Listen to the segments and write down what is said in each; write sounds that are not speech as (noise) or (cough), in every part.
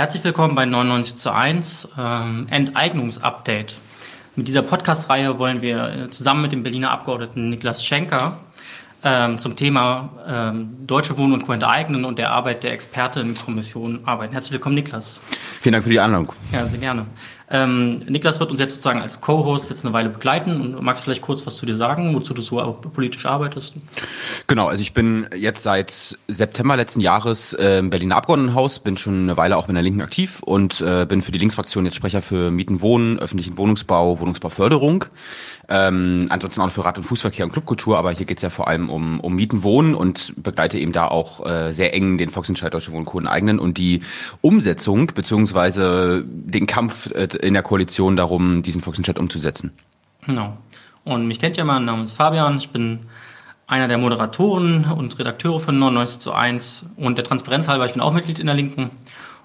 Herzlich willkommen bei 99 zu 1 ähm, Enteignungsupdate. Mit dieser Podcast-Reihe wollen wir äh, zusammen mit dem Berliner Abgeordneten Niklas Schenker ähm, zum Thema ähm, Deutsche Wohnen und Co. enteignen und der Arbeit der Expertenkommission arbeiten. Herzlich willkommen, Niklas. Vielen Dank für die Einladung. Ja, sehr gerne. Ähm, Niklas wird uns jetzt sozusagen als Co-Host jetzt eine Weile begleiten und magst vielleicht kurz was zu dir sagen, wozu du so politisch arbeitest? Genau, also ich bin jetzt seit September letzten Jahres im Berliner Abgeordnetenhaus, bin schon eine Weile auch in der Linken aktiv und äh, bin für die Linksfraktion jetzt Sprecher für Mieten, Wohnen, öffentlichen Wohnungsbau, Wohnungsbauförderung. Ähm, ansonsten auch für Rad- und Fußverkehr und Clubkultur, aber hier geht's ja vor allem um, um Mieten, Wohnen und begleite eben da auch äh, sehr eng den Volksentscheid Deutsche Wohnen Co. eigenen und die Umsetzung beziehungsweise den Kampf äh, in der Koalition darum, diesen Volksentscheid umzusetzen. Genau. Und mich kennt ja mein Name ist Fabian, ich bin einer der Moderatoren und Redakteure von 99 zu 1 und der Transparenz halber, ich bin auch Mitglied in der Linken.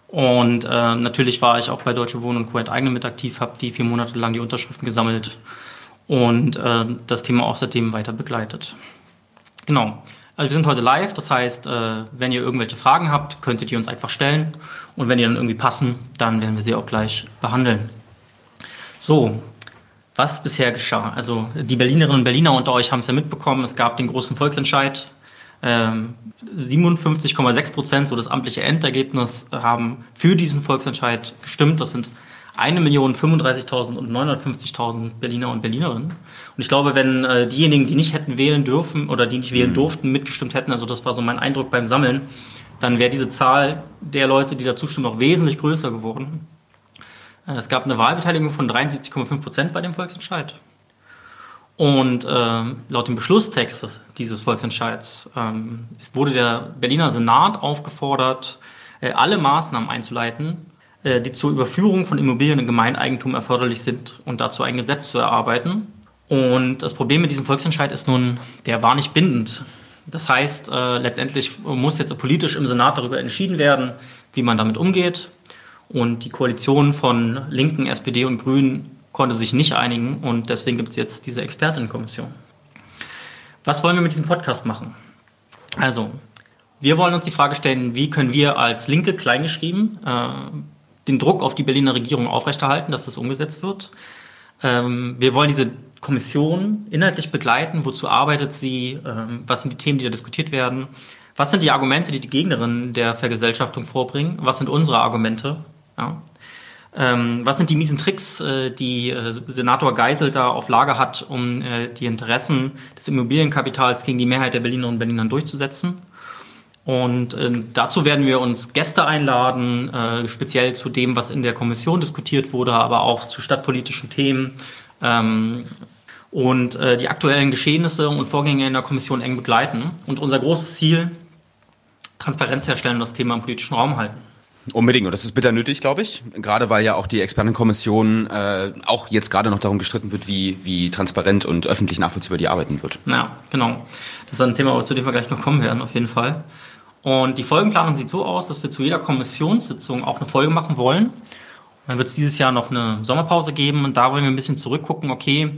Und äh, natürlich war ich auch bei Deutsche Wohnen und Co. enteignen mit aktiv, habe die vier Monate lang die Unterschriften gesammelt und äh, das Thema auch seitdem weiter begleitet. Genau. Also wir sind heute live, das heißt, äh, wenn ihr irgendwelche Fragen habt, könntet ihr uns einfach stellen und wenn die dann irgendwie passen, dann werden wir sie auch gleich behandeln. So, was bisher geschah? Also die Berlinerinnen und Berliner unter euch haben es ja mitbekommen, es gab den großen Volksentscheid. Ähm, 57,6 Prozent, so das amtliche Endergebnis, haben für diesen Volksentscheid gestimmt. Das sind 1.035.000 und 950.000 Berliner und Berlinerinnen. Und ich glaube, wenn äh, diejenigen, die nicht hätten wählen dürfen oder die nicht wählen mhm. durften, mitgestimmt hätten, also das war so mein Eindruck beim Sammeln, dann wäre diese Zahl der Leute, die da zustimmen, noch wesentlich größer geworden. Äh, es gab eine Wahlbeteiligung von 73,5 Prozent bei dem Volksentscheid. Und äh, laut dem Beschlusstext dieses Volksentscheids ähm, wurde der Berliner Senat aufgefordert, äh, alle Maßnahmen einzuleiten, äh, die zur Überführung von Immobilien in Gemeineigentum erforderlich sind und dazu ein Gesetz zu erarbeiten. Und das Problem mit diesem Volksentscheid ist nun, der war nicht bindend. Das heißt, äh, letztendlich muss jetzt politisch im Senat darüber entschieden werden, wie man damit umgeht. Und die Koalition von Linken, SPD und Grünen konnte sich nicht einigen und deswegen gibt es jetzt diese Expertinnenkommission. Was wollen wir mit diesem Podcast machen? Also, wir wollen uns die Frage stellen, wie können wir als Linke kleingeschrieben äh, den Druck auf die Berliner Regierung aufrechterhalten, dass das umgesetzt wird. Ähm, wir wollen diese Kommission inhaltlich begleiten. Wozu arbeitet sie? Ähm, was sind die Themen, die da diskutiert werden? Was sind die Argumente, die die Gegnerinnen der Vergesellschaftung vorbringen? Was sind unsere Argumente? Ja. Ähm, was sind die miesen Tricks, äh, die äh, Senator Geisel da auf Lager hat, um äh, die Interessen des Immobilienkapitals gegen die Mehrheit der Berlinerinnen und Berliner durchzusetzen? Und dazu werden wir uns Gäste einladen, speziell zu dem, was in der Kommission diskutiert wurde, aber auch zu stadtpolitischen Themen. Ähm, und äh, die aktuellen Geschehnisse und Vorgänge in der Kommission eng begleiten. Und unser großes Ziel, Transparenz herstellen und das Thema im politischen Raum halten. Unbedingt, und das ist bitter nötig, glaube ich. Gerade weil ja auch die Expertenkommission äh, auch jetzt gerade noch darum gestritten wird, wie, wie transparent und öffentlich nachvollziehbar die arbeiten wird. Ja, genau. Das ist ein Thema, zu dem wir gleich noch kommen werden, auf jeden Fall. Und die Folgenplanung sieht so aus, dass wir zu jeder Kommissionssitzung auch eine Folge machen wollen. dann wird es dieses Jahr noch eine Sommerpause geben und da wollen wir ein bisschen zurückgucken, okay,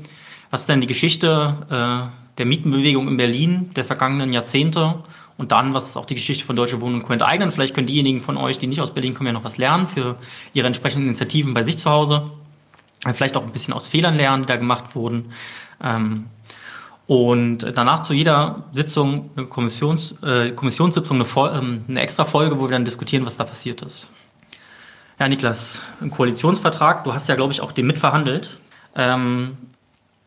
was ist denn die Geschichte äh, der Mietenbewegung in Berlin der vergangenen Jahrzehnte und dann, was ist auch die Geschichte von Deutsche Wohnen und Co. enteignen. Vielleicht können diejenigen von euch, die nicht aus Berlin kommen, ja noch was lernen für ihre entsprechenden Initiativen bei sich zu Hause. Vielleicht auch ein bisschen aus Fehlern lernen, die da gemacht wurden. Ähm, und danach zu jeder Sitzung, eine Kommissions, äh, Kommissionssitzung, eine, ähm, eine extra Folge, wo wir dann diskutieren, was da passiert ist. Ja, Niklas, ein Koalitionsvertrag, du hast ja, glaube ich, auch den mitverhandelt. Ähm,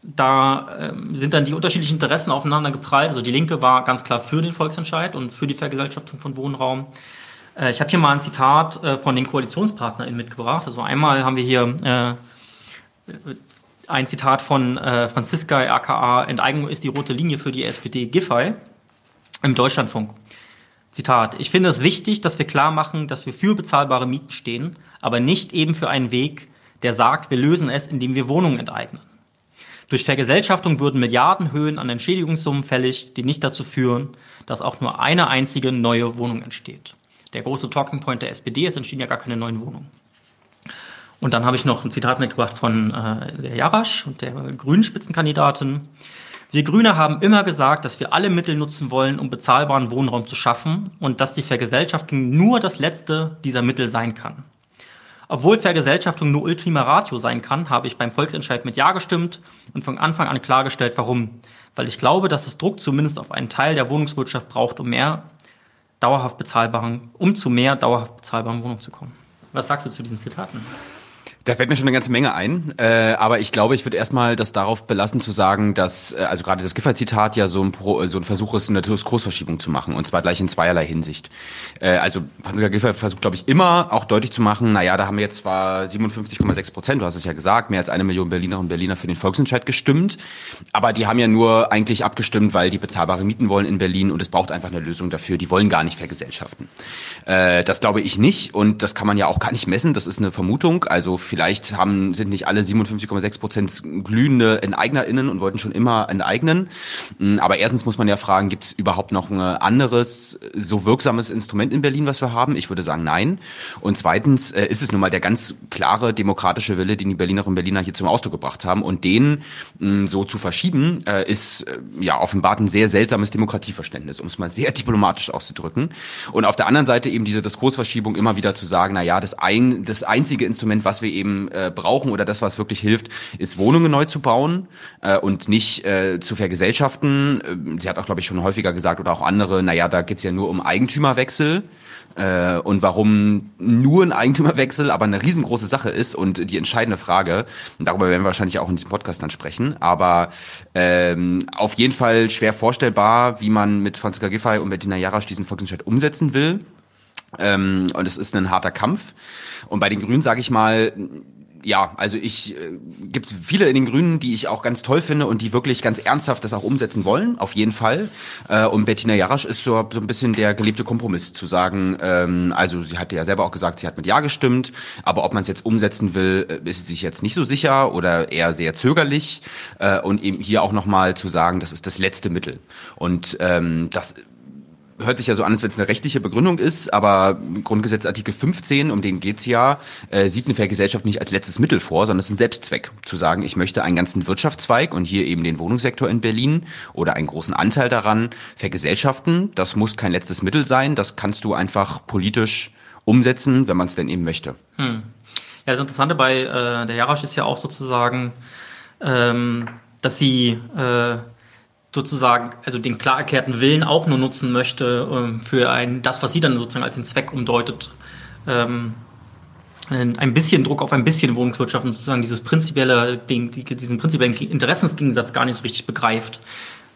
da ähm, sind dann die unterschiedlichen Interessen aufeinander geprallt. Also die Linke war ganz klar für den Volksentscheid und für die Vergesellschaftung von Wohnraum. Äh, ich habe hier mal ein Zitat äh, von den KoalitionspartnerInnen mitgebracht. Also einmal haben wir hier äh, ein Zitat von äh, Franziska aka Enteignung ist die rote Linie für die SPD Giffey im Deutschlandfunk. Zitat, ich finde es wichtig, dass wir klar machen, dass wir für bezahlbare Mieten stehen, aber nicht eben für einen Weg, der sagt, wir lösen es, indem wir Wohnungen enteignen. Durch Vergesellschaftung würden Milliardenhöhen an Entschädigungssummen fällig, die nicht dazu führen, dass auch nur eine einzige neue Wohnung entsteht. Der große Talking Point der SPD, es entstehen ja gar keine neuen Wohnungen. Und dann habe ich noch ein Zitat mitgebracht von äh, der Jarasch und der grünen Spitzenkandidatin. Wir Grüne haben immer gesagt, dass wir alle Mittel nutzen wollen, um bezahlbaren Wohnraum zu schaffen und dass die Vergesellschaftung nur das letzte dieser Mittel sein kann. Obwohl Vergesellschaftung nur Ultima Ratio sein kann, habe ich beim Volksentscheid mit Ja gestimmt und von Anfang an klargestellt, warum. Weil ich glaube, dass es Druck zumindest auf einen Teil der Wohnungswirtschaft braucht, um mehr dauerhaft bezahlbaren, um zu mehr dauerhaft bezahlbaren Wohnungen zu kommen. Was sagst du zu diesen Zitaten? Da fällt mir schon eine ganze Menge ein, äh, aber ich glaube, ich würde erstmal das darauf belassen zu sagen, dass, äh, also gerade das Giffey-Zitat ja so ein, Pro, so ein Versuch ist, eine Diskursverschiebung zu machen und zwar gleich in zweierlei Hinsicht. Äh, also Franziska Giffey versucht, glaube ich, immer auch deutlich zu machen, naja, da haben wir jetzt zwar 57,6 Prozent, du hast es ja gesagt, mehr als eine Million Berlinerinnen und Berliner für den Volksentscheid gestimmt, aber die haben ja nur eigentlich abgestimmt, weil die bezahlbare Mieten wollen in Berlin und es braucht einfach eine Lösung dafür, die wollen gar nicht vergesellschaften. Äh, das glaube ich nicht und das kann man ja auch gar nicht messen, das ist eine Vermutung, also vielleicht haben, sind nicht alle 57,6 Prozent glühende EnteignerInnen und wollten schon immer enteignen. Mm, aber erstens muss man ja fragen, gibt es überhaupt noch ein anderes, so wirksames Instrument in Berlin, was wir haben? Ich würde sagen, nein. Und zweitens äh, ist es nun mal der ganz klare demokratische Wille, den die Berlinerinnen und Berliner hier zum Ausdruck gebracht haben. Und den mh, mm, so zu verschieben, äh, ist äh, ja offenbart ein sehr seltsames Demokratieverständnis, um es mal sehr (laughs) diplomatisch auszudrücken. Und auf der anderen Seite eben diese Diskursverschiebung immer wieder zu sagen, na ja, das, ein, das einzige Instrument, was wir eben äh, brauchen oder das, was wirklich hilft, ist Wohnungen neu zu bauen äh, und nicht äh, zu vergesellschaften. Äh, sie hat auch, glaube ich, schon häufiger gesagt oder auch andere, naja, da geht's ja nur um Eigentümerwechsel. Äh, und warum nur ein Eigentümerwechsel aber eine riesengroße Sache ist und die entscheidende Frage, darüber werden wir wahrscheinlich auch in diesem Podcast dann sprechen, aber ähm, auf jeden Fall schwer vorstellbar, wie man mit Franziska Giffey und Bettina Jarasch diesen Volksentscheid umsetzen will. Ähm, und es ist ein harter Kampf. Und bei den Grünen sage ich mal, ja, also ich äh, gibt viele in den Grünen, die ich auch ganz toll finde und die wirklich ganz ernsthaft das auch umsetzen wollen, auf jeden Fall. Äh, und Bettina Jarasch ist so, so ein bisschen der gelebte Kompromiss zu sagen, ähm, also sie hatte ja selber auch gesagt, sie hat mit Ja gestimmt, aber ob man es jetzt umsetzen will, äh, ist sie sich jetzt nicht so sicher oder eher sehr zögerlich. Äh, und eben hier auch nochmal zu sagen, das ist das letzte Mittel. Und ähm, das hört sich ja so an, als wenn es eine rechtliche Begründung ist, aber Grundgesetz Artikel 15, um den geht's ja, äh, sieht eine Vergesellschaft nicht als letztes Mittel vor, sondern es ist ein Selbstzweck. Zu sagen, ich möchte einen ganzen Wirtschaftszweig und hier eben den Wohnungssektor in Berlin oder einen großen Anteil daran vergesellschaften, das muss kein letztes Mittel sein, das kannst du einfach politisch umsetzen, wenn man es denn eben möchte. Hm. Ja, das Interessante bei äh, der Jarasch ist ja auch sozusagen, ähm, dass sie äh, sozusagen, also den klar erklärten Willen auch nur nutzen möchte ähm, für ein, das, was sie dann sozusagen als den Zweck umdeutet. Ähm, ein bisschen Druck auf ein bisschen Wohnungswirtschaft und sozusagen dieses prinzipielle, diesen prinzipiellen Interessensgegensatz gar nicht so richtig begreift.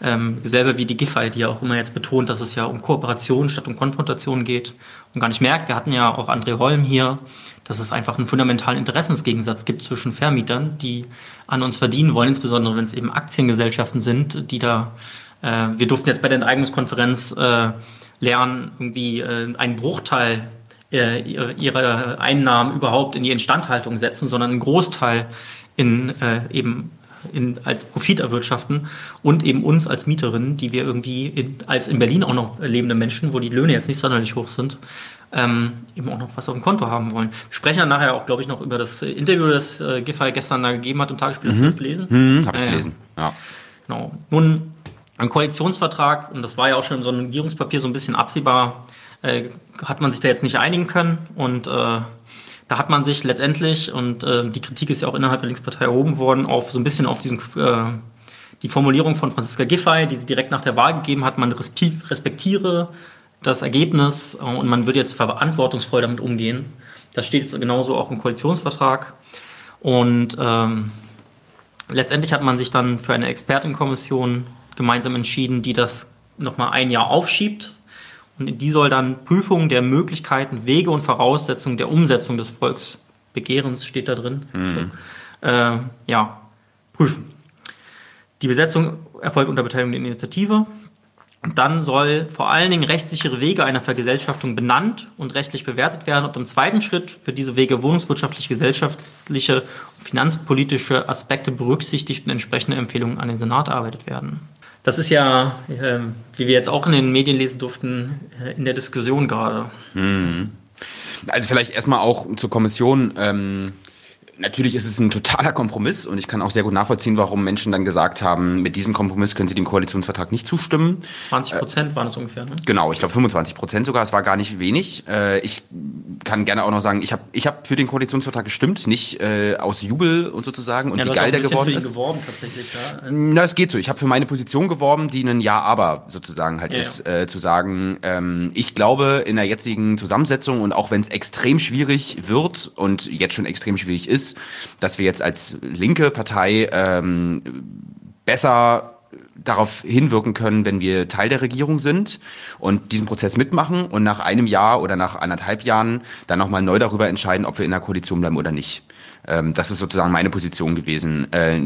Ähm, selber wie die Giffey, die ja auch immer jetzt betont, dass es ja um Kooperation statt um Konfrontation geht und gar nicht merkt. Wir hatten ja auch André Holm hier, dass es einfach einen fundamentalen Interessensgegensatz gibt zwischen Vermietern, die an uns verdienen wollen, insbesondere wenn es eben Aktiengesellschaften sind, die da, äh, wir durften jetzt bei der Enteignungskonferenz äh, lernen, irgendwie äh, einen Bruchteil äh, ihrer Einnahmen überhaupt in die Instandhaltung setzen, sondern einen Großteil in äh, eben in, als Profit erwirtschaften und eben uns als Mieterinnen, die wir irgendwie in, als in Berlin auch noch lebende Menschen, wo die Löhne jetzt nicht sonderlich hoch sind, ähm, eben auch noch was auf dem Konto haben wollen. Wir sprechen dann nachher auch, glaube ich, noch über das Interview, das äh, Giffey gestern da gegeben hat im Tagesspiel. Mhm. Hast du das gelesen? Mhm, Habe ich äh, gelesen, ja. Genau. Nun, ein Koalitionsvertrag, und das war ja auch schon in so einem Regierungspapier so ein bisschen absehbar, äh, hat man sich da jetzt nicht einigen können und äh, da hat man sich letztendlich, und äh, die Kritik ist ja auch innerhalb der Linkspartei erhoben worden, auf so ein bisschen auf diesen äh, die Formulierung von Franziska Giffey, die sie direkt nach der Wahl gegeben hat, man respektiere das Ergebnis äh, und man würde jetzt verantwortungsvoll damit umgehen. Das steht jetzt genauso auch im Koalitionsvertrag. Und ähm, letztendlich hat man sich dann für eine Expertenkommission gemeinsam entschieden, die das nochmal ein Jahr aufschiebt und die soll dann Prüfung der Möglichkeiten, Wege und Voraussetzungen der Umsetzung des Volksbegehrens, steht da drin, mhm. äh, ja, prüfen. Die Besetzung erfolgt unter Beteiligung der Initiative. Dann soll vor allen Dingen rechtssichere Wege einer Vergesellschaftung benannt und rechtlich bewertet werden und im zweiten Schritt für diese Wege wohnungswirtschaftliche, gesellschaftliche und finanzpolitische Aspekte berücksichtigt und entsprechende Empfehlungen an den Senat erarbeitet werden. Das ist ja, äh, wie wir jetzt auch in den Medien lesen durften, äh, in der Diskussion gerade. Mhm. Also vielleicht erstmal auch zur Kommission. Ähm natürlich ist es ein totaler Kompromiss und ich kann auch sehr gut nachvollziehen, warum Menschen dann gesagt haben, mit diesem Kompromiss können sie dem Koalitionsvertrag nicht zustimmen. 20 Prozent äh, waren es ungefähr, ne? Genau, ich glaube 25 Prozent sogar, es war gar nicht wenig. Äh, ich kann gerne auch noch sagen, ich habe ich hab für den Koalitionsvertrag gestimmt, nicht äh, aus Jubel und sozusagen und ja, wie geil der geworden für ihn ist. geworben tatsächlich, ja. Na, es geht so. Ich habe für meine Position geworben, die ein Ja-Aber sozusagen halt ja, ist, ja. Äh, zu sagen, ähm, ich glaube in der jetzigen Zusammensetzung und auch wenn es extrem schwierig wird und jetzt schon extrem schwierig ist, ist, dass wir jetzt als linke Partei ähm, besser darauf hinwirken können, wenn wir Teil der Regierung sind und diesen Prozess mitmachen und nach einem Jahr oder nach anderthalb Jahren dann nochmal neu darüber entscheiden, ob wir in der Koalition bleiben oder nicht. Ähm, das ist sozusagen meine Position gewesen. Äh,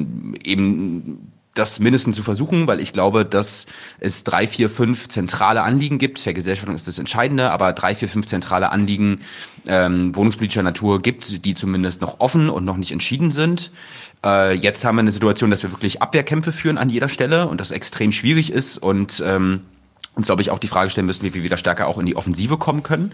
eben das mindestens zu versuchen, weil ich glaube, dass es drei, vier, fünf zentrale Anliegen gibt. Vergesellschaftung ist das Entscheidende, aber drei, vier, fünf zentrale Anliegen ähm, wohnungspolitischer Natur gibt, die zumindest noch offen und noch nicht entschieden sind. Äh, jetzt haben wir eine Situation, dass wir wirklich Abwehrkämpfe führen an jeder Stelle und das extrem schwierig ist und ähm, uns, glaube ich, auch die Frage stellen müssen, wie wir wieder stärker auch in die Offensive kommen können.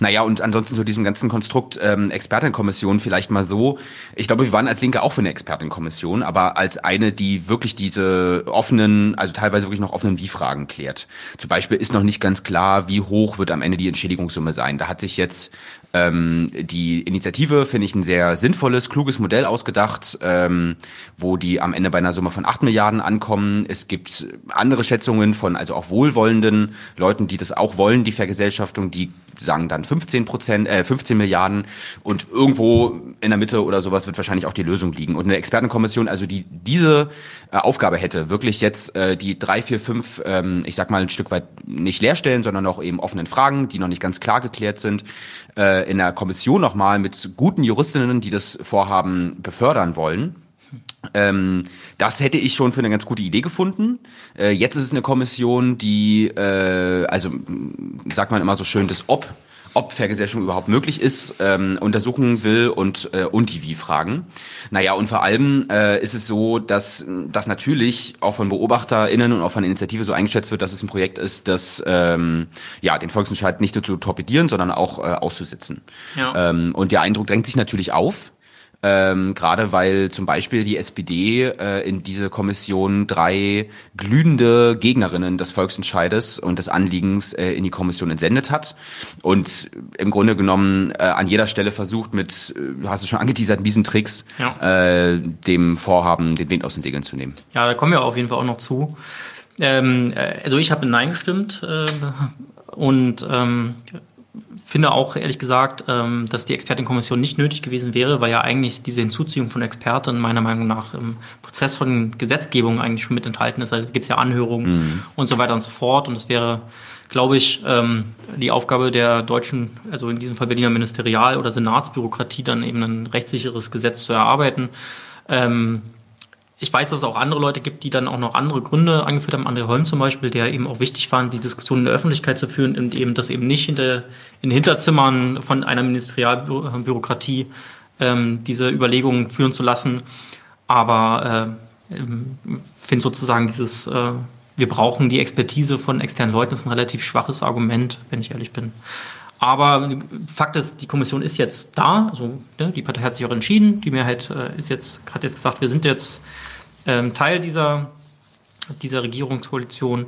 Naja, und ansonsten zu diesem ganzen Konstrukt ähm, Expertenkommission vielleicht mal so. Ich glaube, wir waren als Linke auch für eine Expertenkommission, aber als eine, die wirklich diese offenen, also teilweise wirklich noch offenen Wie-Fragen klärt. Zum Beispiel ist noch nicht ganz klar, wie hoch wird am Ende die Entschädigungssumme sein. Da hat sich jetzt ähm, die Initiative finde ich ein sehr sinnvolles, kluges Modell ausgedacht, ähm, wo die am Ende bei einer Summe von 8 Milliarden ankommen. Es gibt andere Schätzungen von, also auch wohlwollenden Leuten, die das auch wollen, die Vergesellschaftung, die sagen dann 15 Prozent, äh, 15 Milliarden und irgendwo in der Mitte oder sowas wird wahrscheinlich auch die Lösung liegen. Und eine Expertenkommission, also die diese äh, Aufgabe hätte, wirklich jetzt äh, die drei, vier, fünf, ähm, ich sag mal ein Stück weit nicht leerstellen, sondern auch eben offenen Fragen, die noch nicht ganz klar geklärt sind, äh, in der Kommission nochmal mit guten Juristinnen, die das Vorhaben befördern wollen. Ähm, das hätte ich schon für eine ganz gute Idee gefunden. Äh, jetzt ist es eine Kommission, die, äh, also sagt man immer so schön, das Ob ob Vergesellschaftung überhaupt möglich ist, ähm, untersuchen will und, äh, und die Wie-Fragen. Naja, und vor allem äh, ist es so, dass das natürlich auch von BeobachterInnen und auch von der Initiative so eingeschätzt wird, dass es ein Projekt ist, das ähm, ja, den Volksentscheid nicht nur zu torpedieren, sondern auch äh, auszusitzen. Ja. Ähm, und der Eindruck drängt sich natürlich auf. Ähm, Gerade weil zum Beispiel die SPD äh, in diese Kommission drei glühende Gegnerinnen des Volksentscheides und des Anliegens äh, in die Kommission entsendet hat und im Grunde genommen äh, an jeder Stelle versucht mit, äh, du hast es schon angeteasert, diesen Tricks, ja. äh, dem Vorhaben den Wind aus den Segeln zu nehmen. Ja, da kommen wir auf jeden Fall auch noch zu. Ähm, äh, also ich habe Nein gestimmt äh, und ähm, finde auch ehrlich gesagt, ähm, dass die Expertenkommission nicht nötig gewesen wäre, weil ja eigentlich diese Hinzuziehung von Experten meiner Meinung nach im Prozess von Gesetzgebung eigentlich schon mit enthalten ist. Da gibt es ja Anhörungen mhm. und so weiter und so fort. Und es wäre, glaube ich, ähm, die Aufgabe der deutschen, also in diesem Fall Berliner Ministerial- oder Senatsbürokratie, dann eben ein rechtssicheres Gesetz zu erarbeiten. Ähm, ich weiß, dass es auch andere Leute gibt, die dann auch noch andere Gründe angeführt haben. André Holm zum Beispiel, der eben auch wichtig fand, die Diskussion in der Öffentlichkeit zu führen und eben das eben nicht hinter, in Hinterzimmern von einer Ministerialbürokratie ähm, diese Überlegungen führen zu lassen. Aber äh, finde sozusagen dieses, äh, wir brauchen die Expertise von externen Leuten, ist ein relativ schwaches Argument, wenn ich ehrlich bin. Aber Fakt ist, die Kommission ist jetzt da. Also ne, die Partei hat sich auch entschieden. Die Mehrheit äh, ist jetzt, hat jetzt gesagt, wir sind jetzt ähm, Teil dieser, dieser Regierungskoalition.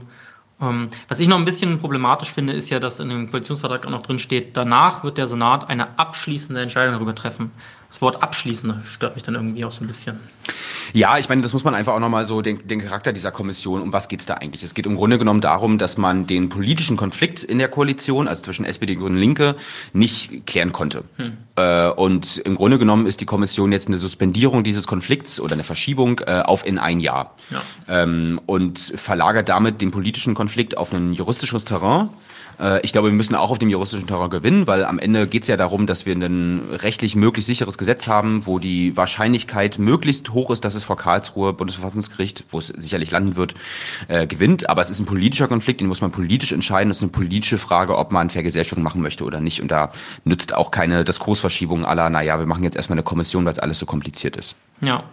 Ähm, was ich noch ein bisschen problematisch finde, ist ja, dass in dem Koalitionsvertrag auch noch drin steht, danach wird der Senat eine abschließende Entscheidung darüber treffen. Das Wort abschließende stört mich dann irgendwie auch so ein bisschen. Ja, ich meine, das muss man einfach auch nochmal so den, den Charakter dieser Kommission, um was geht's da eigentlich? Es geht im Grunde genommen darum, dass man den politischen Konflikt in der Koalition, also zwischen SPD, Grünen und Linke, nicht klären konnte. Hm. Äh, und im Grunde genommen ist die Kommission jetzt eine Suspendierung dieses Konflikts oder eine Verschiebung äh, auf in ein Jahr. Ja. Ähm, und verlagert damit den politischen Konflikt auf ein juristisches Terrain. Äh, ich glaube, wir müssen auch auf dem juristischen Terrain gewinnen, weil am Ende geht es ja darum, dass wir ein rechtlich möglichst sicheres Gesetz haben, wo die Wahrscheinlichkeit möglichst hoch ist, dass es vor Karlsruhe Bundesverfassungsgericht, wo es sicherlich landen wird, äh, gewinnt. Aber es ist ein politischer Konflikt, den muss man politisch entscheiden. Es ist eine politische Frage, ob man Vergesellschaftung machen möchte oder nicht. Und da nützt auch keine Diskursverschiebung aller, naja, wir machen jetzt erstmal eine Kommission, weil es alles so kompliziert ist. Ja.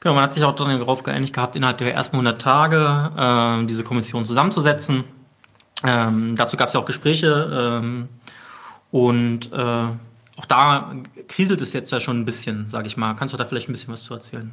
Genau, man hat sich auch darauf geeinigt gehabt, innerhalb der ersten 100 Tage äh, diese Kommission zusammenzusetzen. Ähm, dazu gab es ja auch Gespräche ähm, und äh, auch da kriselt es jetzt ja schon ein bisschen, sage ich mal. Kannst du da vielleicht ein bisschen was zu erzählen?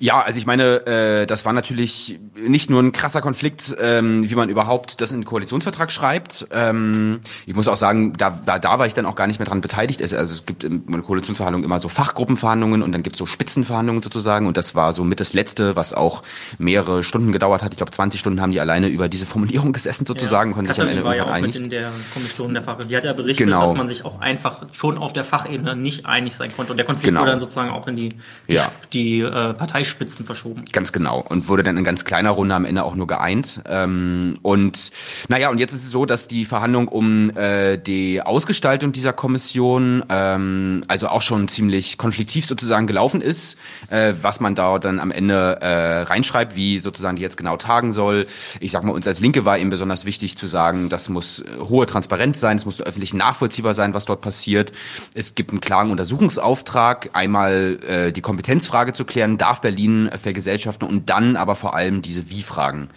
Ja, also ich meine, äh, das war natürlich nicht nur ein krasser Konflikt, ähm, wie man überhaupt das in den Koalitionsvertrag schreibt. Ähm, ich muss auch sagen, da, da, da war ich dann auch gar nicht mehr dran beteiligt. Es, also es gibt in Koalitionsverhandlungen immer so Fachgruppenverhandlungen und dann gibt es so Spitzenverhandlungen sozusagen. Und das war so mit das Letzte, was auch mehrere Stunden gedauert hat. Ich glaube, 20 Stunden haben die alleine über diese Formulierung gesessen sozusagen. Ja. Konnte ich am Ende war ja auch einig. mit in der Kommission der Fach. Die hat ja berichtet, genau. dass man sich auch einfach schon auf der Fachebene nicht einig sein konnte. Und der Konflikt genau. wurde dann sozusagen auch in die, die, ja. die äh, Partei Spitzen verschoben. Ganz genau. Und wurde dann in ganz kleiner Runde am Ende auch nur geeint. Ähm, und naja, und jetzt ist es so, dass die Verhandlung um äh, die Ausgestaltung dieser Kommission ähm, also auch schon ziemlich konfliktiv sozusagen gelaufen ist, äh, was man da dann am Ende äh, reinschreibt, wie sozusagen die jetzt genau tagen soll. Ich sag mal, uns als Linke war eben besonders wichtig zu sagen, das muss äh, hohe Transparenz sein, es muss öffentlich nachvollziehbar sein, was dort passiert. Es gibt einen klaren Untersuchungsauftrag, einmal äh, die Kompetenzfrage zu klären, darf Berlin vergesellschaften und dann aber vor allem diese Wie-Fragen.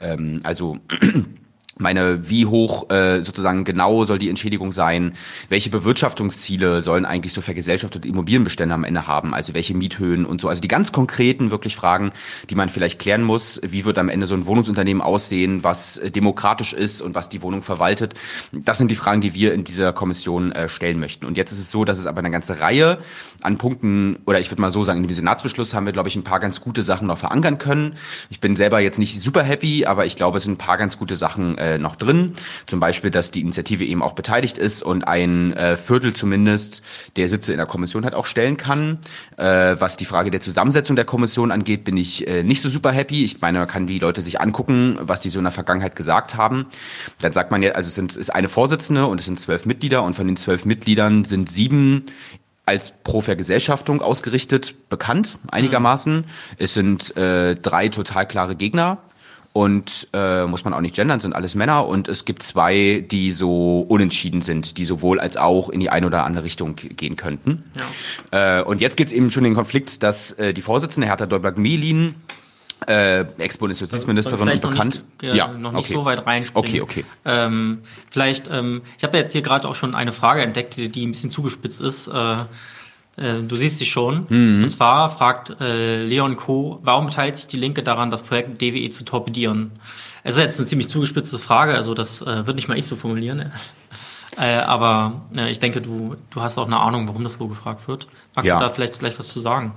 Ähm, also (clears throat) meine, wie hoch äh, sozusagen genau soll die Entschädigung sein? Welche Bewirtschaftungsziele sollen eigentlich so vergesellschaftete Immobilienbestände am Ende haben? Also welche Miethöhen und so. Also die ganz konkreten wirklich Fragen, die man vielleicht klären muss. Wie wird am Ende so ein Wohnungsunternehmen aussehen, was äh, demokratisch ist und was die Wohnung verwaltet? Das sind die Fragen, die wir in dieser Kommission äh, stellen möchten. Und jetzt ist es so, dass es aber eine ganze Reihe an Punkten, oder ich würde mal so sagen, in dem Senatsbeschluss haben wir, glaube ich, ein paar ganz gute Sachen noch verankern können. Ich bin selber jetzt nicht super happy, aber ich glaube, es sind ein paar ganz gute Sachen äh, noch drin. Zum Beispiel, dass die Initiative eben auch beteiligt ist und ein äh, Viertel zumindest der Sitze in der Kommission halt auch stellen kann. Äh, was die Frage der Zusammensetzung der Kommission angeht, bin ich äh, nicht so super happy. Ich meine, man kann die Leute sich angucken, was die so in der Vergangenheit gesagt haben. Dann sagt man ja, also es sind, ist eine Vorsitzende und es sind zwölf Mitglieder und von den zwölf Mitgliedern sind sieben als pro Vergesellschaftung ausgerichtet bekannt, einigermaßen. Mhm. Es sind äh, drei total klare Gegner und äh, muss man auch nicht gendern, sind alles Männer und es gibt zwei, die so unentschieden sind, die sowohl als auch in die eine oder andere Richtung gehen könnten. Ja. Äh, und jetzt geht es eben schon in den Konflikt, dass äh, die Vorsitzende Hertha Däubler-Gmelin äh, Ex-Bundesjustizministerin und bekannt. Nicht, ja, ja, noch nicht okay. so weit reinspringen. Okay, okay. Ähm, vielleicht, ähm, ich habe jetzt hier gerade auch schon eine Frage entdeckt, die, die ein bisschen zugespitzt ist. Äh, äh, du siehst sie schon. Mhm. Und zwar fragt äh, Leon Co., warum beteiligt sich die Linke daran, das Projekt DWE zu torpedieren? Es ist jetzt eine ziemlich zugespitzte Frage, also das äh, wird nicht mal ich so formulieren. (laughs) äh, aber äh, ich denke, du, du hast auch eine Ahnung, warum das so gefragt wird. Magst ja. du da vielleicht gleich was zu sagen?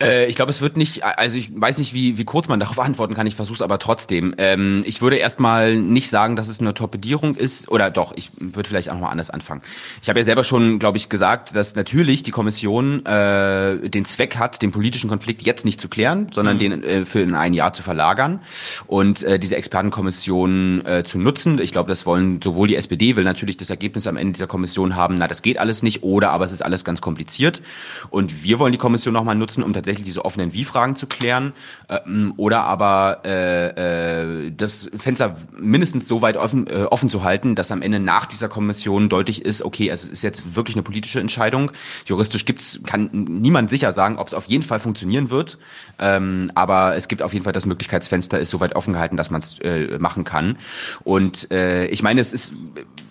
Äh, ich glaube, es wird nicht, also ich weiß nicht, wie, wie kurz man darauf (laughs) antworten kann, ich versuche es aber trotzdem. Ähm, ich würde erstmal nicht sagen, dass es eine Torpedierung ist, oder doch, ich würde vielleicht auch mal anders anfangen. Ich habe ja selber schon, glaube ich, gesagt, dass natürlich die Kommission äh, den Zweck hat, den politischen Konflikt jetzt nicht zu klären, sondern mhm. den äh, für in ein Jahr zu verlagern und äh, diese Expertenkommission äh, zu nutzen. Ich glaube, das wollen sowohl die SPD will natürlich das Ergebnis am Ende dieser Kommission haben, na, das geht alles nicht, oder aber es ist alles ganz kompliziert. Und wir wollen die Kommission nochmal nutzen, um tatsächlich diese offenen Wie-Fragen zu klären ähm, oder aber äh, äh, das Fenster mindestens so weit offen, äh, offen zu halten, dass am Ende nach dieser Kommission deutlich ist, okay, es ist jetzt wirklich eine politische Entscheidung. Juristisch gibt's, kann niemand sicher sagen, ob es auf jeden Fall funktionieren wird, ähm, aber es gibt auf jeden Fall das Möglichkeitsfenster ist so weit offen gehalten, dass man es äh, machen kann. Und äh, ich meine, es ist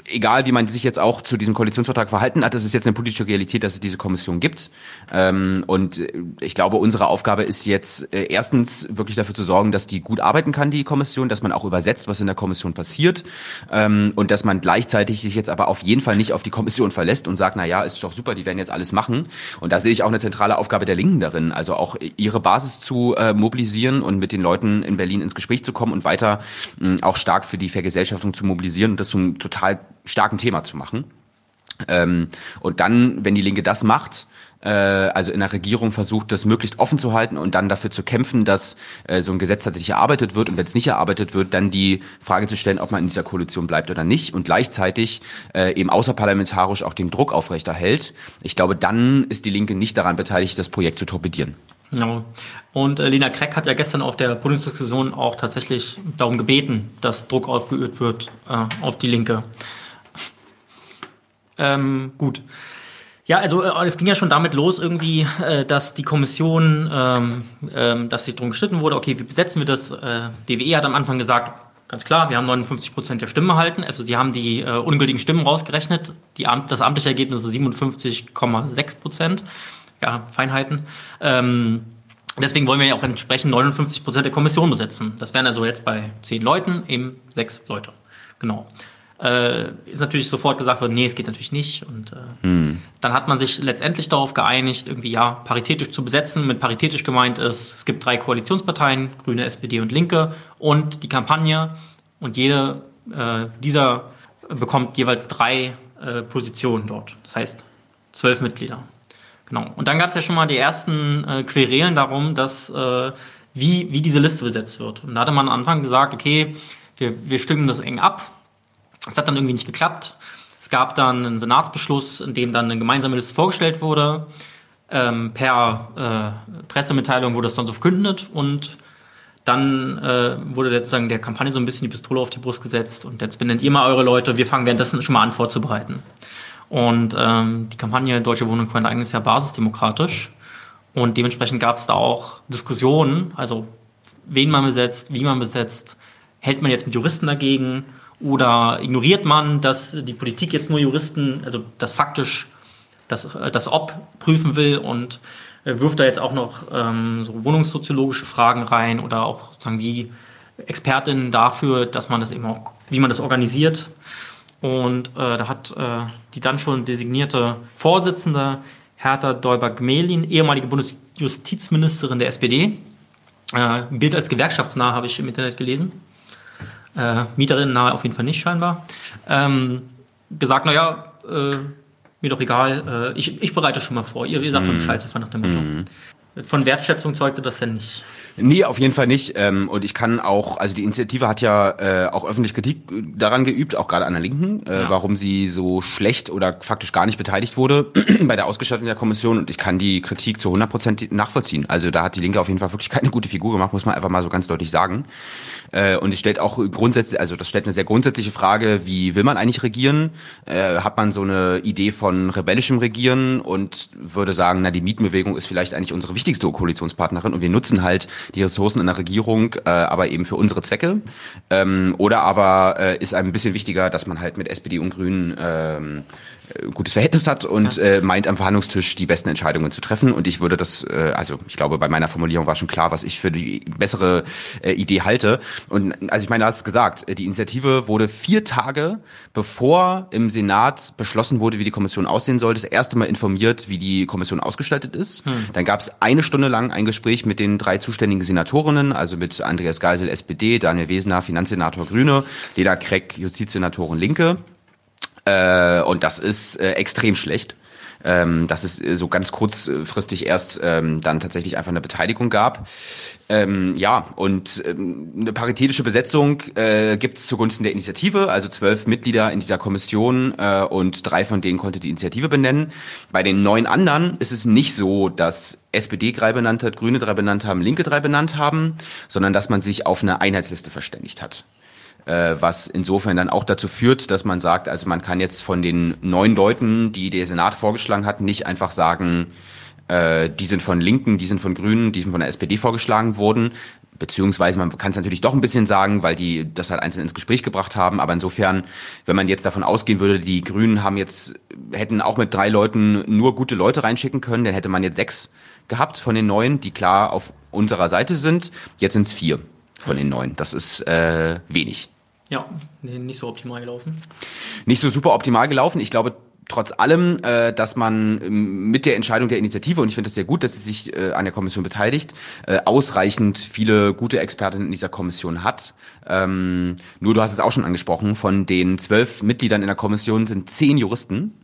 egal, wie man sich jetzt auch zu diesem Koalitionsvertrag verhalten hat, es ist jetzt eine politische Realität, dass es diese Kommission gibt. Ähm, und ich glaube, unsere Aufgabe ist jetzt äh, erstens wirklich dafür zu sorgen, dass die gut arbeiten kann, die Kommission, dass man auch übersetzt, was in der Kommission passiert ähm, und dass man gleichzeitig sich jetzt aber auf jeden Fall nicht auf die Kommission verlässt und sagt, na ja, ist doch super, die werden jetzt alles machen. Und da sehe ich auch eine zentrale Aufgabe der Linken darin, also auch ihre Basis zu äh, mobilisieren und mit den Leuten in Berlin ins Gespräch zu kommen und weiter mh, auch stark für die Vergesellschaftung zu mobilisieren und das zum total starken Thema zu machen. Ähm, und dann, wenn die Linke das macht, äh, also in der Regierung versucht, das möglichst offen zu halten und dann dafür zu kämpfen, dass äh, so ein Gesetz tatsächlich erarbeitet wird und wenn es nicht erarbeitet wird, dann die Frage zu stellen, ob man in dieser Koalition bleibt oder nicht und gleichzeitig äh, eben außerparlamentarisch auch den Druck aufrechterhält. Ich glaube, dann ist die Linke nicht daran beteiligt, das Projekt zu torpedieren. Genau. Und äh, Lena Kreck hat ja gestern auf der Podiumsdiskussion auch tatsächlich darum gebeten, dass Druck aufgeübt wird äh, auf die Linke. Ähm, gut. Ja, also äh, es ging ja schon damit los irgendwie, äh, dass die Kommission, ähm, ähm, dass sich darum gestritten wurde, okay, wie besetzen wir das? Äh, DWE hat am Anfang gesagt, Ganz klar, wir haben 59 Prozent der Stimmen erhalten. Also sie haben die äh, ungültigen Stimmen rausgerechnet. Die, das amtliche Ergebnis ist 57,6 Prozent. Ja, Feinheiten. Ähm, deswegen wollen wir ja auch entsprechend 59 Prozent der Kommission besetzen. Das wären also jetzt bei zehn Leuten eben sechs Leute. Genau äh, ist natürlich sofort gesagt worden, nee, es geht natürlich nicht. Und äh, hm. dann hat man sich letztendlich darauf geeinigt, irgendwie ja paritätisch zu besetzen. Mit paritätisch gemeint ist, es gibt drei Koalitionsparteien, Grüne, SPD und Linke und die Kampagne und jede äh, dieser bekommt jeweils drei äh, Positionen dort. Das heißt zwölf Mitglieder. Genau. Und dann gab es ja schon mal die ersten äh, Querelen darum, dass äh, wie, wie diese Liste besetzt wird. Und da hatte man am Anfang gesagt, okay, wir, wir stimmen das eng ab, es hat dann irgendwie nicht geklappt. Es gab dann einen Senatsbeschluss, in dem dann eine gemeinsame Liste vorgestellt wurde. Ähm, per äh, Pressemitteilung wurde das dann so verkündet und dann äh, wurde sozusagen der Kampagne so ein bisschen die Pistole auf die Brust gesetzt und jetzt benennt ihr mal eure Leute, wir fangen währenddessen schon mal an vorzubereiten. Und ähm, die Kampagne Deutsche Wohnung für ein eigenes Jahr basisdemokratisch und dementsprechend gab es da auch Diskussionen, also wen man besetzt, wie man besetzt, hält man jetzt mit Juristen dagegen oder ignoriert man, dass die Politik jetzt nur Juristen, also das faktisch das, das Ob prüfen will und wirft da jetzt auch noch ähm, so wohnungssoziologische Fragen rein oder auch sozusagen die Expertinnen dafür, dass man das eben auch, wie man das organisiert. Und äh, da hat äh, die dann schon designierte Vorsitzende Hertha Däuber-Gmelin, ehemalige Bundesjustizministerin der SPD, äh, gilt als gewerkschaftsnah, habe ich im Internet gelesen äh, Mieterinnen nahe auf jeden Fall nicht scheinbar, ähm, gesagt, naja, äh, mir doch egal, äh, ich, ich bereite schon mal vor, ihr, ihr sagt mm. Bescheid, so nach dem Motto. Mm. Von Wertschätzung zeugte das ja nicht. Nee, auf jeden Fall nicht. Ähm, und ich kann auch, also die Initiative hat ja äh, auch öffentlich Kritik daran geübt, auch gerade an der Linken, äh, ja. warum sie so schlecht oder faktisch gar nicht beteiligt wurde (clears throat) bei der Ausgestaltung der Kommission. Und ich kann die Kritik zu 100 Prozent nachvollziehen. Also da hat die Linke auf jeden Fall wirklich keine gute Figur gemacht, muss man einfach mal so ganz deutlich sagen. Äh, und es stellt auch grundsätzlich, also das stellt eine sehr grundsätzliche Frage, wie will man eigentlich regieren? Äh, hat man so eine Idee von rebellischem Regieren und würde sagen, na die Mietenbewegung ist vielleicht eigentlich unsere wichtigste Koalitionspartnerin und wir nutzen halt die Ressourcen in der Regierung, äh, aber eben für unsere Zwecke. Ähm, oder aber äh, ist einem ein bisschen wichtiger, dass man halt mit SPD und Grünen ähm, äh, gutes Verhältnis hat und ja. äh, meint am Verhandlungstisch die besten Entscheidungen zu treffen. Und ich würde das, äh, also ich glaube, bei meiner Formulierung war schon klar, was ich für die bessere äh, Idee halte. Und also ich meine, du hast es gesagt, äh, die Initiative wurde vier Tage bevor im Senat beschlossen wurde, wie die Kommission aussehen soll, das erste Mal informiert, wie die Kommission ausgestaltet ist. Hm. Dann gab es eine Stunde lang ein Gespräch mit den drei zuständigen Senatorinnen, also mit Andreas Geisel, SPD, Daniel Wesener, Finanzsenator Grüne, Leda Kreck, Justizsenatorin Linke. Äh, und das ist äh, extrem schlecht. Ähm, dass es äh, so ganz kurzfristig erst ähm, dann tatsächlich einfach eine Beteiligung gab. Ähm, ja, und ähm, eine paritätische Besetzung äh, gibt es zugunsten der Initiative, also zwölf Mitglieder in dieser Kommission äh, und drei von denen konnte die Initiative benennen. Bei den neun anderen ist es nicht so, dass SPD drei benannt hat, Grüne drei benannt haben, Linke drei benannt haben, sondern dass man sich auf eine Einheitsliste verständigt hat was insofern dann auch dazu führt, dass man sagt, also man kann jetzt von den neun Leuten, die der Senat vorgeschlagen hat, nicht einfach sagen, äh, die sind von Linken, die sind von Grünen, die sind von der SPD vorgeschlagen worden. Beziehungsweise man kann es natürlich doch ein bisschen sagen, weil die das halt einzeln ins Gespräch gebracht haben. Aber insofern, wenn man jetzt davon ausgehen würde, die Grünen haben jetzt, hätten auch mit drei Leuten nur gute Leute reinschicken können, dann hätte man jetzt sechs gehabt von den neun, die klar auf unserer Seite sind. Jetzt sind es vier von den neun. Das ist äh, wenig. Ja, nicht so optimal gelaufen. Nicht so super optimal gelaufen. Ich glaube trotz allem, äh, dass man ähm, mit der Entscheidung der Initiative, und ich finde es sehr gut, dass sie sich äh, an der Kommission beteiligt, äh, ausreichend viele gute Expertinnen in dieser Kommission hat. Ähm, nur du hast es auch schon angesprochen, von den zwölf Mitgliedern in der Kommission sind zehn Juristen.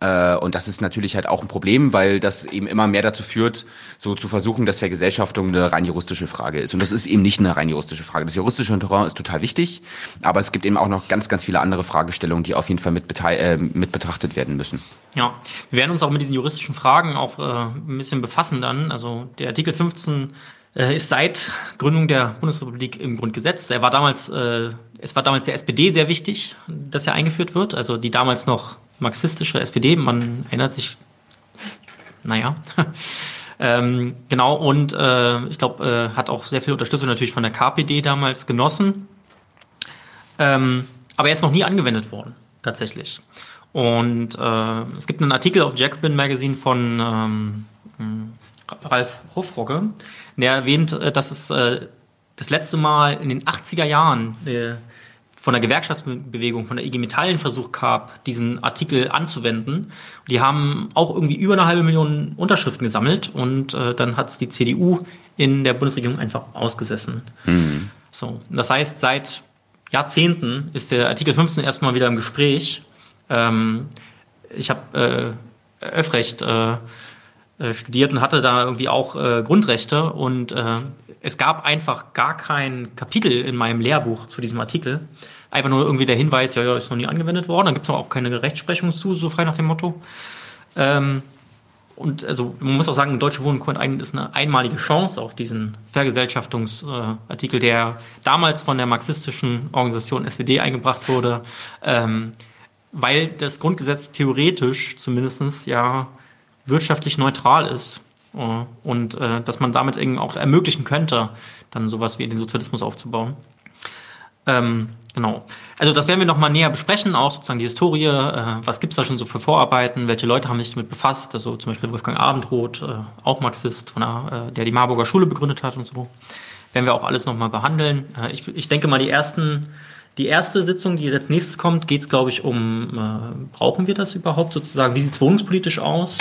Äh, und das ist natürlich halt auch ein Problem, weil das eben immer mehr dazu führt, so zu versuchen, dass Vergesellschaftung eine rein juristische Frage ist. Und das ist eben nicht eine rein juristische Frage. Das juristische Terrain ist total wichtig, aber es gibt eben auch noch ganz, ganz viele andere Fragestellungen, die auf jeden Fall mit, äh, mit betrachtet werden müssen. Ja, wir werden uns auch mit diesen juristischen Fragen auch äh, ein bisschen befassen dann. Also der Artikel 15 äh, ist seit Gründung der Bundesrepublik im Grundgesetz. Er war damals, äh, es war damals der SPD sehr wichtig, dass er eingeführt wird. Also die damals noch marxistische SPD, man erinnert sich, naja. (laughs) ähm, genau, und äh, ich glaube, äh, hat auch sehr viel Unterstützung natürlich von der KPD damals genossen. ähm, aber er ist noch nie angewendet worden, tatsächlich. Und äh, es gibt einen Artikel auf Jacobin Magazine von ähm, hm, Ralf Hofrogge, der erwähnt, äh, dass es äh, das letzte Mal in den 80er Jahren von der Gewerkschaftsbewegung, von der IG Metall einen Versuch gab, diesen Artikel anzuwenden. Die haben auch irgendwie über eine halbe Million Unterschriften gesammelt und äh, dann hat es die CDU in der Bundesregierung einfach ausgesessen. Mhm. So, das heißt, seit Jahrzehnten ist der Artikel 15 erstmal wieder im Gespräch. Ähm, ich habe äh, Öffrecht äh, äh, studiert und hatte da irgendwie auch äh, Grundrechte und äh, es gab einfach gar kein Kapitel in meinem Lehrbuch zu diesem Artikel. Einfach nur irgendwie der Hinweis, ja, ja, ist noch nie angewendet worden. Dann gibt es auch keine Rechtsprechung zu, so frei nach dem Motto. Ähm, und also man muss auch sagen, Deutsche Wohnen und ist eine einmalige Chance, auch diesen Vergesellschaftungsartikel, der damals von der marxistischen Organisation SWD eingebracht wurde, ähm, weil das Grundgesetz theoretisch zumindest ja wirtschaftlich neutral ist äh, und äh, dass man damit auch ermöglichen könnte, dann sowas wie den Sozialismus aufzubauen. Ähm, genau. Also das werden wir nochmal näher besprechen, auch sozusagen die Historie, äh, was gibt's da schon so für Vorarbeiten, welche Leute haben sich damit befasst, also zum Beispiel Wolfgang Abendroth, äh, auch Marxist, von der, äh, der die Marburger Schule begründet hat und so. Werden wir auch alles nochmal behandeln. Äh, ich, ich denke mal, die ersten die erste Sitzung, die jetzt nächstes kommt, geht es, glaube ich, um, äh, brauchen wir das überhaupt sozusagen? Wie sieht es wohnungspolitisch aus?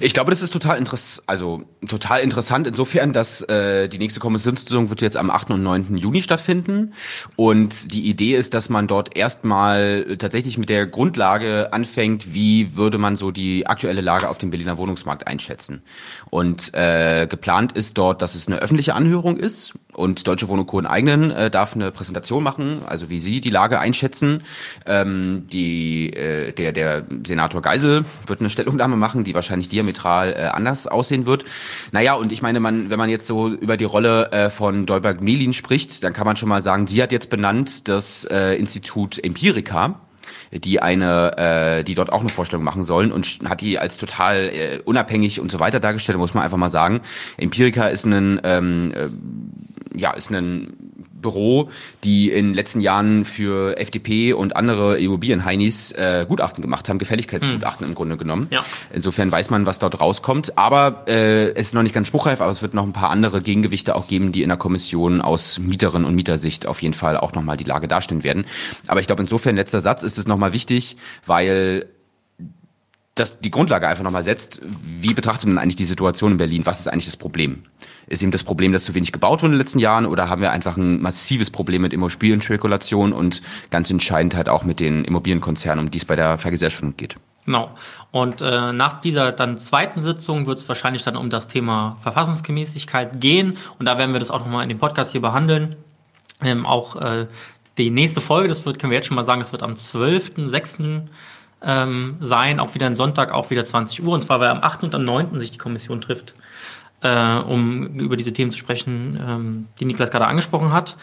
Ich glaube, das ist total, interess also, total interessant insofern, dass äh, die nächste Kommissionssitzung wird jetzt am 8. und 9. Juni stattfinden. Und die Idee ist, dass man dort erstmal tatsächlich mit der Grundlage anfängt, wie würde man so die aktuelle Lage auf dem Berliner Wohnungsmarkt einschätzen. Und äh, geplant ist dort, dass es eine öffentliche Anhörung ist und Deutsche Wohnen Co. eigenen äh, darf eine Präsentation machen, also wie sie die Lage einschätzen. Ähm, die, äh, der, der Senator Geisel wird eine Stellungnahme machen, die wahrscheinlich diametral äh, anders aussehen wird. Naja, und ich meine, man, wenn man jetzt so über die Rolle äh, von Dolberg-Melin spricht, dann kann man schon mal sagen, sie hat jetzt benannt das äh, Institut Empirica die eine, äh, die dort auch eine Vorstellung machen sollen und hat die als total äh, unabhängig und so weiter dargestellt, muss man einfach mal sagen. Empirica ist ein ähm, äh, ja, ist ein Büro, die in den letzten Jahren für FDP und andere Immobilienheinis äh, Gutachten gemacht haben, Gefälligkeitsgutachten hm. im Grunde genommen. Ja. Insofern weiß man, was dort rauskommt. Aber äh, es ist noch nicht ganz spruchreif, aber es wird noch ein paar andere Gegengewichte auch geben, die in der Kommission aus Mieterinnen und Mietersicht auf jeden Fall auch nochmal die Lage darstellen werden. Aber ich glaube, insofern letzter Satz ist es nochmal wichtig, weil das die Grundlage einfach nochmal setzt, wie betrachtet man eigentlich die Situation in Berlin? Was ist eigentlich das Problem? Ist eben das Problem, dass zu wenig gebaut wurde in den letzten Jahren oder haben wir einfach ein massives Problem mit Immobilienspekulation und ganz entscheidend halt auch mit den Immobilienkonzernen, um die es bei der Vergesellschaftung geht? Genau. Und äh, nach dieser dann zweiten Sitzung wird es wahrscheinlich dann um das Thema Verfassungsgemäßigkeit gehen und da werden wir das auch nochmal in dem Podcast hier behandeln. Ähm, auch äh, die nächste Folge, das wird, können wir jetzt schon mal sagen, es wird am 12.06 ähm, sein, auch wieder ein Sonntag, auch wieder 20 Uhr. Und zwar, weil am 8. und am 9. sich die Kommission trifft, äh, um über diese Themen zu sprechen, ähm, die Niklas gerade angesprochen hat.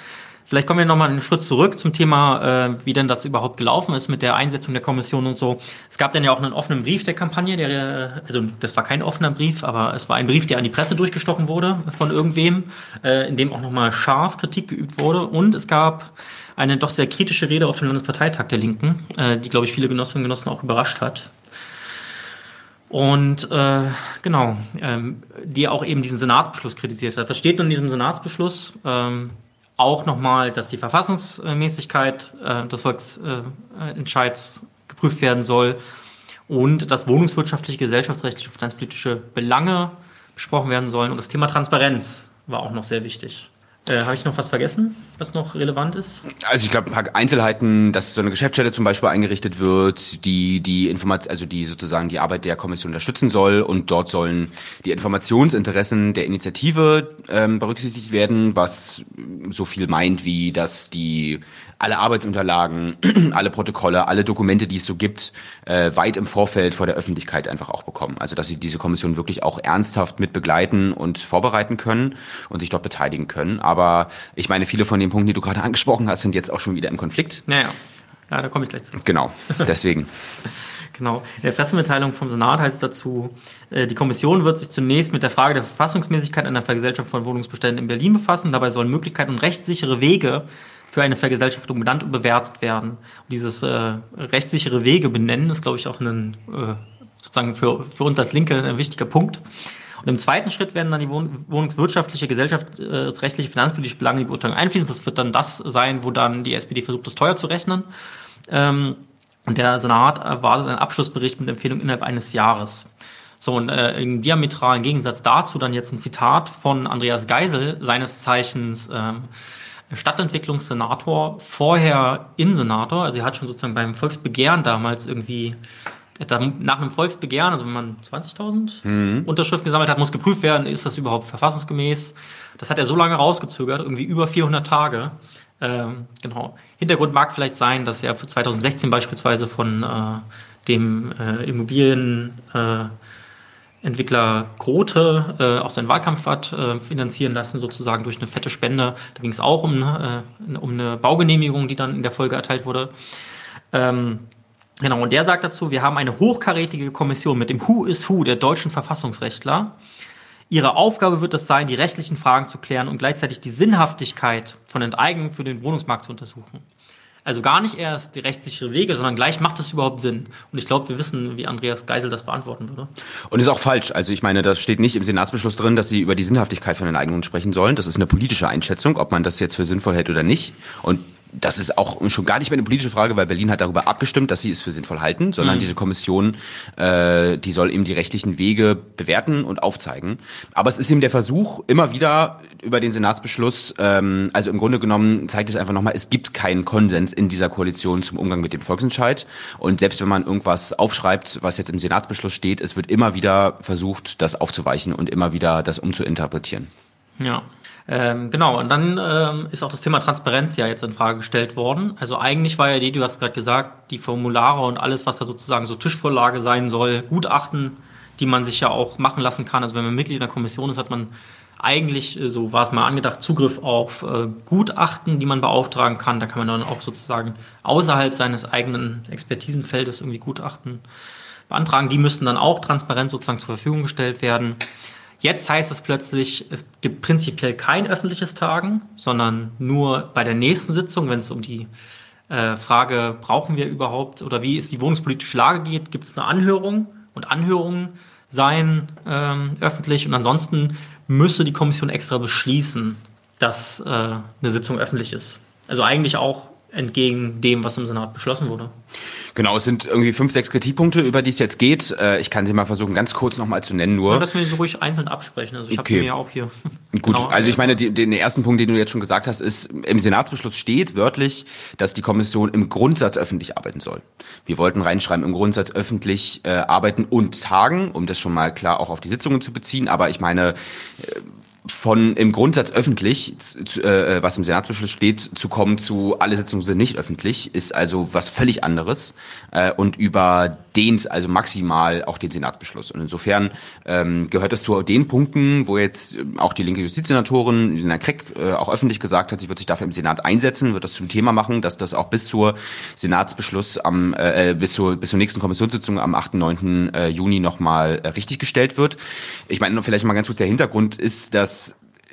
Vielleicht kommen wir nochmal einen Schritt zurück zum Thema, äh, wie denn das überhaupt gelaufen ist mit der Einsetzung der Kommission und so. Es gab dann ja auch einen offenen Brief der Kampagne, der, also das war kein offener Brief, aber es war ein Brief, der an die Presse durchgestochen wurde von irgendwem, äh, in dem auch nochmal scharf Kritik geübt wurde. Und es gab eine doch sehr kritische Rede auf dem Landesparteitag der Linken, äh, die, glaube ich, viele Genossinnen und Genossen auch überrascht hat. Und äh, genau, ähm, die auch eben diesen Senatsbeschluss kritisiert hat. Das steht nun in diesem Senatsbeschluss ähm, auch nochmal, dass die Verfassungsmäßigkeit äh, des Volksentscheids geprüft werden soll und dass wohnungswirtschaftliche, gesellschaftsrechtliche und finanzpolitische Belange besprochen werden sollen. Und das Thema Transparenz war auch noch sehr wichtig. Äh, Habe ich noch was vergessen, was noch relevant ist? Also ich glaube, ein paar Einzelheiten, dass so eine Geschäftsstelle zum Beispiel eingerichtet wird, die die Informat also die sozusagen die Arbeit der Kommission unterstützen soll und dort sollen die Informationsinteressen der Initiative ähm, berücksichtigt werden, was so viel meint wie, dass die alle Arbeitsunterlagen, (clears throat) alle Protokolle, alle Dokumente, die es so gibt, äh, weit im Vorfeld vor der Öffentlichkeit einfach auch bekommen. Also dass sie diese Kommission wirklich auch ernsthaft mit begleiten und vorbereiten können und sich dort beteiligen können. Aber ich meine, viele von den Punkten, die du gerade (laughs) angesprochen hast, sind jetzt auch schon wieder im Konflikt. Naja. Ja, da komme ich gleich zu. Genau, deswegen. (laughs) genau. In der Pressemitteilung vom Senat heißt es dazu, äh, die Kommission wird sich zunächst mit der Frage der Verfassungsmäßigkeit einer Vergesellschaftung von Wohnungsbeständen in Berlin befassen. Dabei sollen Möglichkeiten und rechtssichere Wege für eine Vergesellschaftung benannt und bewertet werden. Und dieses äh, rechtssichere Wege benennen ist, glaube ich, auch ein, äh, sozusagen für, für uns als Linke ein wichtiger Punkt. Und im zweiten Schritt werden dann die wohnungswirtschaftliche, gesellschaftsrechtliche, finanzpolitische Belange in die Beurteilung einfließen. Das wird dann das sein, wo dann die SPD versucht, das teuer zu rechnen. Ähm, und der Senat erwartet einen Abschlussbericht mit Empfehlung innerhalb eines Jahres. So, und äh, im diametralen Gegensatz dazu dann jetzt ein Zitat von Andreas Geisel, seines Zeichens ähm, Stadtentwicklungssenator, vorher Innensenator. Also er hat schon sozusagen beim Volksbegehren damals irgendwie nach einem Volksbegehren, also wenn man 20.000 mhm. Unterschriften gesammelt hat, muss geprüft werden, ist das überhaupt verfassungsgemäß. Das hat er so lange rausgezögert, irgendwie über 400 Tage. Ähm, genau. Hintergrund mag vielleicht sein, dass er für 2016 beispielsweise von äh, dem äh, Immobilienentwickler äh, Grote äh, auch seinen Wahlkampf hat äh, finanzieren lassen, sozusagen durch eine fette Spende. Da ging es auch um, äh, um eine Baugenehmigung, die dann in der Folge erteilt wurde. Ähm, Genau, und der sagt dazu, wir haben eine hochkarätige Kommission mit dem Who is Who der deutschen Verfassungsrechtler. Ihre Aufgabe wird es sein, die rechtlichen Fragen zu klären und gleichzeitig die Sinnhaftigkeit von Enteignung für den Wohnungsmarkt zu untersuchen. Also gar nicht erst die rechtssichere Wege, sondern gleich macht es überhaupt Sinn. Und ich glaube, wir wissen, wie Andreas Geisel das beantworten würde. Und ist auch falsch. Also ich meine, das steht nicht im Senatsbeschluss drin, dass sie über die Sinnhaftigkeit von Enteignungen sprechen sollen. Das ist eine politische Einschätzung, ob man das jetzt für sinnvoll hält oder nicht. Und das ist auch schon gar nicht mehr eine politische Frage, weil Berlin hat darüber abgestimmt, dass sie es für sinnvoll halten, sondern mhm. diese Kommission, äh, die soll eben die rechtlichen Wege bewerten und aufzeigen. Aber es ist eben der Versuch, immer wieder über den Senatsbeschluss, ähm, also im Grunde genommen zeigt es einfach nochmal, es gibt keinen Konsens in dieser Koalition zum Umgang mit dem Volksentscheid. Und selbst wenn man irgendwas aufschreibt, was jetzt im Senatsbeschluss steht, es wird immer wieder versucht, das aufzuweichen und immer wieder das umzuinterpretieren. Ja. Ähm, genau, und dann ähm, ist auch das Thema Transparenz ja jetzt in Frage gestellt worden. Also eigentlich war ja die, du hast gerade gesagt, die Formulare und alles, was da sozusagen so Tischvorlage sein soll, Gutachten, die man sich ja auch machen lassen kann. Also wenn man Mitglied in der Kommission ist, hat man eigentlich, äh, so war es mal angedacht, Zugriff auf äh, Gutachten, die man beauftragen kann. Da kann man dann auch sozusagen außerhalb seines eigenen Expertisenfeldes irgendwie Gutachten beantragen. Die müssten dann auch transparent sozusagen zur Verfügung gestellt werden. Jetzt heißt es plötzlich, es gibt prinzipiell kein öffentliches Tagen, sondern nur bei der nächsten Sitzung, wenn es um die äh, Frage, brauchen wir überhaupt oder wie ist die wohnungspolitische Lage geht, gibt es eine Anhörung und Anhörungen seien ähm, öffentlich und ansonsten müsse die Kommission extra beschließen, dass äh, eine Sitzung öffentlich ist. Also eigentlich auch entgegen dem, was im Senat beschlossen wurde. Genau, es sind irgendwie fünf, sechs Kritikpunkte, über die es jetzt geht. Äh, ich kann sie mal versuchen, ganz kurz nochmal zu nennen nur. Ja, dass wir sie ruhig einzeln absprechen. Also ich okay. habe mir ja auch hier. (laughs) Gut, genau. also ich meine, die, den ersten Punkt, den du jetzt schon gesagt hast, ist, im Senatsbeschluss steht wörtlich, dass die Kommission im Grundsatz öffentlich arbeiten soll. Wir wollten reinschreiben, im Grundsatz öffentlich äh, arbeiten und tagen, um das schon mal klar auch auf die Sitzungen zu beziehen. Aber ich meine, äh, von im Grundsatz öffentlich, zu, äh, was im Senatsbeschluss steht, zu kommen zu alle Sitzungen sind nicht öffentlich, ist also was völlig anderes äh, und überdehnt also maximal auch den Senatsbeschluss. Und insofern ähm, gehört es zu den Punkten, wo jetzt äh, auch die linke Justizsenatorin Lina Kreck äh, auch öffentlich gesagt hat, sie wird sich dafür im Senat einsetzen, wird das zum Thema machen, dass das auch bis zur Senatsbeschluss am äh, bis zur bis zur nächsten Kommissionssitzung am 8. 9. Äh, Juni nochmal äh, richtig wird. Ich meine, vielleicht mal ganz kurz der Hintergrund ist, dass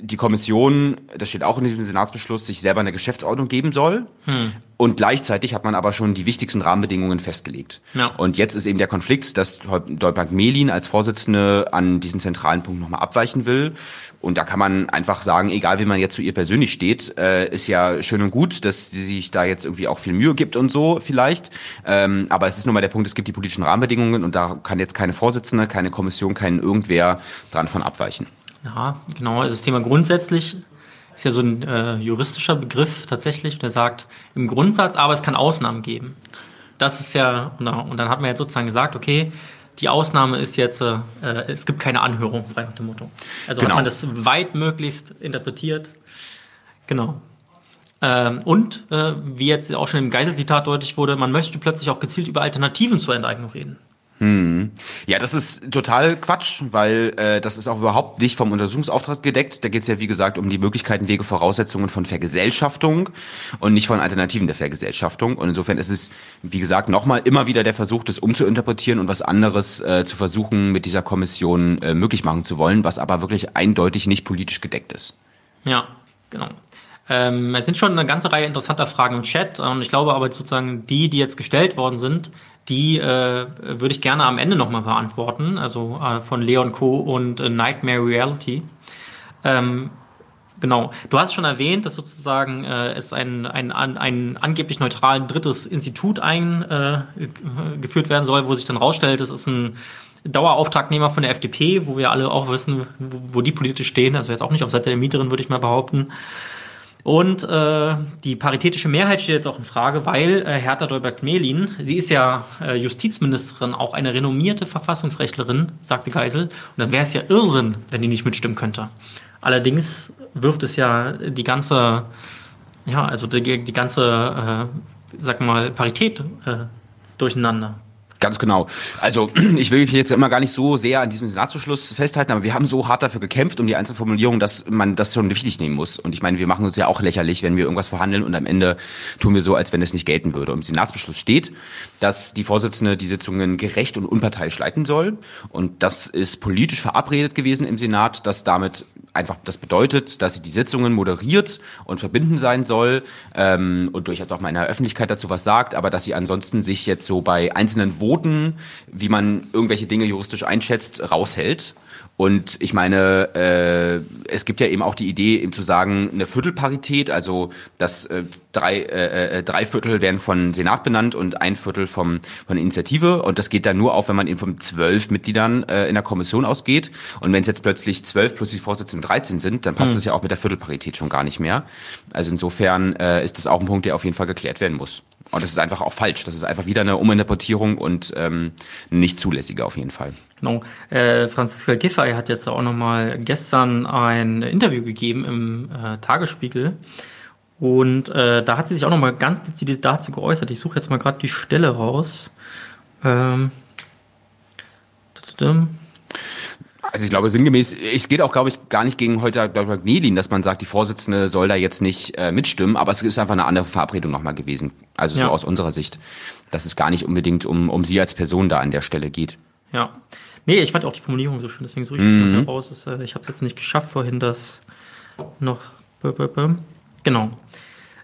die Kommission, das steht auch in diesem Senatsbeschluss, sich selber eine Geschäftsordnung geben soll. Hm. Und gleichzeitig hat man aber schon die wichtigsten Rahmenbedingungen festgelegt. Ja. Und jetzt ist eben der Konflikt, dass Deutbank Melin als Vorsitzende an diesen zentralen Punkt nochmal abweichen will. Und da kann man einfach sagen, egal wie man jetzt zu ihr persönlich steht, äh, ist ja schön und gut, dass sie sich da jetzt irgendwie auch viel Mühe gibt und so vielleicht. Ähm, aber es ist nun mal der Punkt, es gibt die politischen Rahmenbedingungen und da kann jetzt keine Vorsitzende, keine Kommission, kein irgendwer dran von abweichen. Ja, genau. Also das Thema grundsätzlich ist ja so ein äh, juristischer Begriff tatsächlich, der sagt im Grundsatz, aber es kann Ausnahmen geben. Das ist ja, und dann hat man jetzt sozusagen gesagt, okay, die Ausnahme ist jetzt, äh, es gibt keine Anhörung, frei nach dem Motto. Also genau. hat man das weit möglichst interpretiert. Genau. Ähm, und, äh, wie jetzt auch schon im Geiselzitat deutlich wurde, man möchte plötzlich auch gezielt über Alternativen zur Enteignung reden. Hm. Ja, das ist total Quatsch, weil äh, das ist auch überhaupt nicht vom Untersuchungsauftrag gedeckt. Da geht es ja, wie gesagt, um die Möglichkeiten, Wege, Voraussetzungen von Vergesellschaftung und nicht von Alternativen der Vergesellschaftung. Und insofern ist es, wie gesagt, nochmal immer wieder der Versuch, das umzuinterpretieren und was anderes äh, zu versuchen, mit dieser Kommission äh, möglich machen zu wollen, was aber wirklich eindeutig nicht politisch gedeckt ist. Ja, genau. Ähm, es sind schon eine ganze Reihe interessanter Fragen im Chat und ich glaube aber sozusagen die, die jetzt gestellt worden sind, die äh, würde ich gerne am Ende nochmal beantworten, also äh, von Leon Co. und äh, Nightmare Reality. Ähm, genau, du hast schon erwähnt, dass sozusagen äh, es ein, ein, ein, ein angeblich neutralen drittes Institut eingeführt äh, werden soll, wo sich dann rausstellt, es ist ein Dauerauftragnehmer von der FDP, wo wir alle auch wissen, wo, wo die politisch stehen, also jetzt auch nicht auf Seite der Mieterin, würde ich mal behaupten. Und äh, die paritätische Mehrheit steht jetzt auch in Frage, weil äh, Hertha Däubert-Melin, sie ist ja äh, Justizministerin, auch eine renommierte Verfassungsrechtlerin, sagte Geisel. Und dann wäre es ja Irrsinn, wenn die nicht mitstimmen könnte. Allerdings wirft es ja die ganze, ja, also die, die ganze, äh, sag mal, Parität äh, durcheinander. Ganz genau. Also (clears throat) ich will mich jetzt immer gar nicht so sehr an diesem Senatsbeschluss festhalten, aber wir haben so hart dafür gekämpft um die Einzelformulierung, dass man das schon wichtig nehmen muss. Und ich meine, wir machen uns ja auch lächerlich, wenn wir irgendwas verhandeln und am Ende tun wir so, als wenn es nicht gelten würde. Und im Senatsbeschluss steht, dass die Vorsitzende die Sitzungen gerecht und unparteiisch leiten soll. Und das ist politisch verabredet gewesen im Senat, dass damit einfach das bedeutet, dass sie die Sitzungen moderiert und verbinden sein soll ähm, und durchaus auch mal in der Öffentlichkeit dazu was sagt, aber dass sie ansonsten sich jetzt so bei einzelnen Voten, wie man irgendwelche Dinge juristisch einschätzt, raushält und ich meine, äh, es gibt ja eben auch die Idee, eben zu sagen, eine Viertelparität, also dass äh, drei, äh, äh, drei Viertel werden von Senat benannt und ein Viertel vom, von Initiative. Und das geht dann nur auf, wenn man eben von zwölf Mitgliedern äh, in der Kommission ausgeht. Und wenn es jetzt plötzlich zwölf plus die Vorsitzenden 13 sind, dann passt hm. das ja auch mit der Viertelparität schon gar nicht mehr. Also insofern äh, ist das auch ein Punkt, der auf jeden Fall geklärt werden muss. Und das ist einfach auch falsch. Das ist einfach wieder eine Uminterpretierung und ähm, nicht zulässige auf jeden Fall. Genau. Äh, Franziska Giffey hat jetzt auch nochmal gestern ein Interview gegeben im äh, Tagesspiegel. Und äh, da hat sie sich auch nochmal ganz dezidiert dazu geäußert. Ich suche jetzt mal gerade die Stelle raus. Ähm, also ich glaube sinngemäß, es geht auch, glaube ich, gar nicht gegen heute Dr. Gnelin, dass man sagt, die Vorsitzende soll da jetzt nicht äh, mitstimmen, aber es ist einfach eine andere Verabredung nochmal gewesen. Also so ja. aus unserer Sicht, dass es gar nicht unbedingt um, um sie als Person da an der Stelle geht. Ja. Nee, ich fand auch die Formulierung so schön, deswegen suche ich mhm. das raus. Das, äh, ich habe es jetzt nicht geschafft, vorhin das noch. Genau.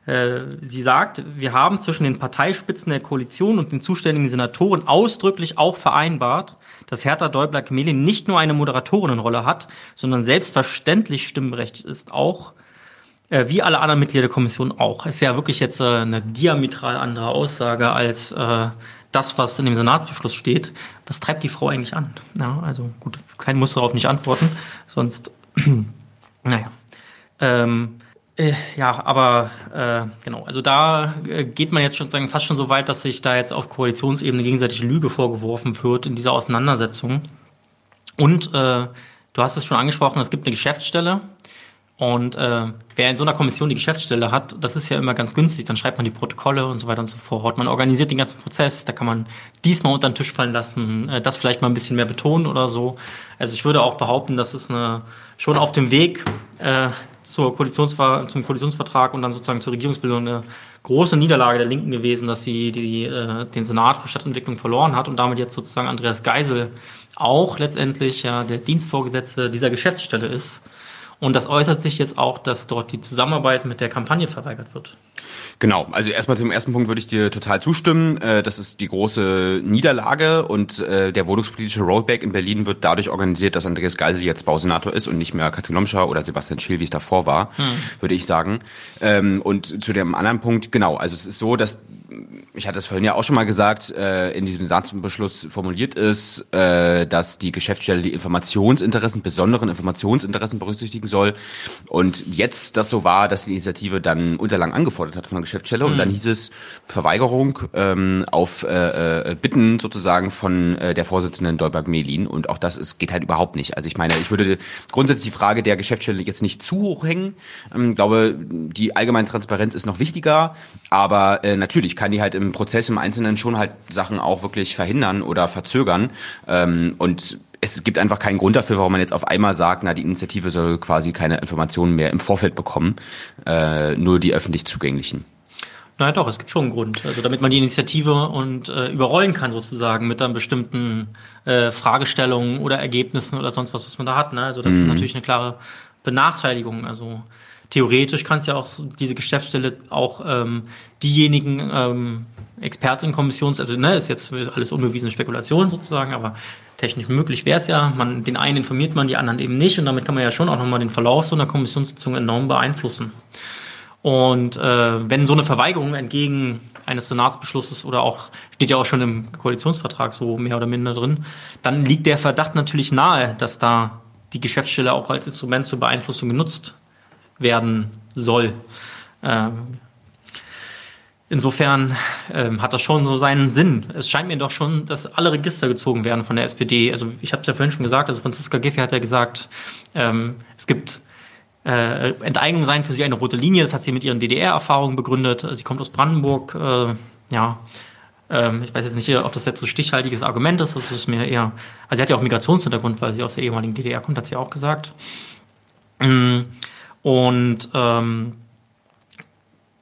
Äh, sie sagt, wir haben zwischen den Parteispitzen der Koalition und den zuständigen Senatoren ausdrücklich auch vereinbart, dass Hertha Däubler-Gemelin nicht nur eine Moderatorinnenrolle hat, sondern selbstverständlich Stimmrecht ist, auch äh, wie alle anderen Mitglieder der Kommission auch. Ist ja wirklich jetzt eine diametral andere Aussage als das, was in dem Senatsbeschluss steht, was treibt die Frau eigentlich an? Ja, also gut, kein muss darauf nicht antworten, sonst, (clears throat) naja. Ähm, äh, ja, aber äh, genau, also da äh, geht man jetzt schon sagen, fast schon so weit, dass sich da jetzt auf Koalitionsebene gegenseitig Lüge vorgeworfen wird in dieser Auseinandersetzung. Und äh, du hast es schon angesprochen, es gibt eine Geschäftsstelle, und äh, wer in so einer Kommission die Geschäftsstelle hat, das ist ja immer ganz günstig. Dann schreibt man die Protokolle und so weiter und so fort. Man organisiert den ganzen Prozess. Da kann man diesmal unter den Tisch fallen lassen, äh, das vielleicht mal ein bisschen mehr betonen oder so. Also ich würde auch behaupten, das ist eine, schon auf dem Weg äh, zur Koalitionsver zum Koalitionsvertrag und dann sozusagen zur Regierungsbildung eine große Niederlage der Linken gewesen, dass sie die, äh, den Senat für Stadtentwicklung verloren hat und damit jetzt sozusagen Andreas Geisel auch letztendlich ja der Dienstvorgesetzte dieser Geschäftsstelle ist. Und das äußert sich jetzt auch, dass dort die Zusammenarbeit mit der Kampagne verweigert wird. Genau, also erstmal zum ersten Punkt würde ich dir total zustimmen. Äh, das ist die große Niederlage und äh, der wohnungspolitische Rollback in Berlin wird dadurch organisiert, dass Andreas Geisel jetzt Bausenator ist und nicht mehr Katrin Lomscher oder Sebastian Schill, wie es davor war, hm. würde ich sagen. Ähm, und zu dem anderen Punkt, genau, also es ist so, dass ich hatte es vorhin ja auch schon mal gesagt, äh, in diesem Satzbeschluss formuliert ist, äh, dass die Geschäftsstelle die Informationsinteressen, besonderen Informationsinteressen berücksichtigen soll. Und jetzt das so war, dass die Initiative dann Unterlagen angefordert hat von der Geschäftsstelle mhm. und dann hieß es Verweigerung ähm, auf äh, äh, Bitten sozusagen von äh, der Vorsitzenden Dolberg-Melin. Und auch das ist, geht halt überhaupt nicht. Also ich meine, ich würde grundsätzlich die Frage der Geschäftsstelle jetzt nicht zu hoch hängen. Ich ähm, glaube, die allgemeine Transparenz ist noch wichtiger, aber äh, natürlich kann die halt im Prozess im Einzelnen schon halt Sachen auch wirklich verhindern oder verzögern. Ähm, und es gibt einfach keinen Grund dafür, warum man jetzt auf einmal sagt, na, die Initiative soll quasi keine Informationen mehr im Vorfeld bekommen, äh, nur die öffentlich zugänglichen. Na ja, doch, es gibt schon einen Grund. Also damit man die Initiative und äh, überrollen kann sozusagen mit dann bestimmten äh, Fragestellungen oder Ergebnissen oder sonst was, was man da hat. Ne? Also das mhm. ist natürlich eine klare Benachteiligung. Also theoretisch kann es ja auch diese Geschäftsstelle auch ähm, diejenigen ähm, Expertenkommissions, also ne, ist jetzt alles unbewiesene Spekulation sozusagen, aber technisch möglich wäre es ja. Man, den einen informiert man, die anderen eben nicht und damit kann man ja schon auch nochmal den Verlauf so einer Kommissionssitzung enorm beeinflussen. Und äh, wenn so eine Verweigerung entgegen eines Senatsbeschlusses oder auch, steht ja auch schon im Koalitionsvertrag so mehr oder minder drin, dann liegt der Verdacht natürlich nahe, dass da die Geschäftsstelle auch als Instrument zur Beeinflussung genutzt werden soll. Ähm, insofern ähm, hat das schon so seinen Sinn. Es scheint mir doch schon, dass alle Register gezogen werden von der SPD. Also ich habe es ja vorhin schon gesagt, also Franziska Giffey hat ja gesagt, ähm, es gibt äh, Enteignung sein für sie eine rote Linie. Das hat sie mit ihren DDR-Erfahrungen begründet. Sie kommt aus Brandenburg. Äh, ja, ähm, ich weiß jetzt nicht, ob das jetzt so stichhaltiges Argument ist. Das ist mir eher. Also sie hat ja auch Migrationshintergrund, weil sie aus der ehemaligen DDR kommt, hat sie auch gesagt. Mm, und ähm,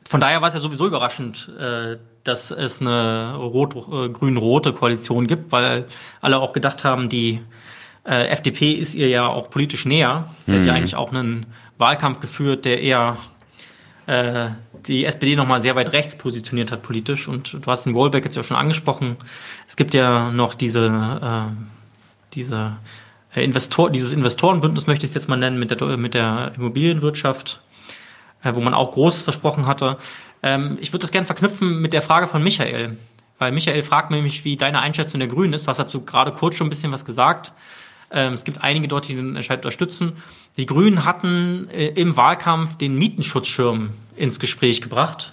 von daher war es ja sowieso überraschend, äh, dass es eine rot, äh, grün-rote Koalition gibt, weil alle auch gedacht haben, die äh, FDP ist ihr ja auch politisch näher. Sie mhm. hat ja eigentlich auch einen Wahlkampf geführt, der eher äh, die SPD nochmal sehr weit rechts positioniert hat politisch. Und du hast den Wohlbeck jetzt ja schon angesprochen. Es gibt ja noch diese, äh, diese Investor, dieses Investorenbündnis, möchte ich es jetzt mal nennen, mit der, mit der Immobilienwirtschaft, äh, wo man auch Großes versprochen hatte. Ähm, ich würde das gerne verknüpfen mit der Frage von Michael. Weil Michael fragt nämlich, wie deine Einschätzung der Grünen ist. Du hast dazu gerade kurz schon ein bisschen was gesagt. Ähm, es gibt einige dort, die den Entscheid unterstützen. Die Grünen hatten äh, im Wahlkampf den Mietenschutzschirm ins Gespräch gebracht,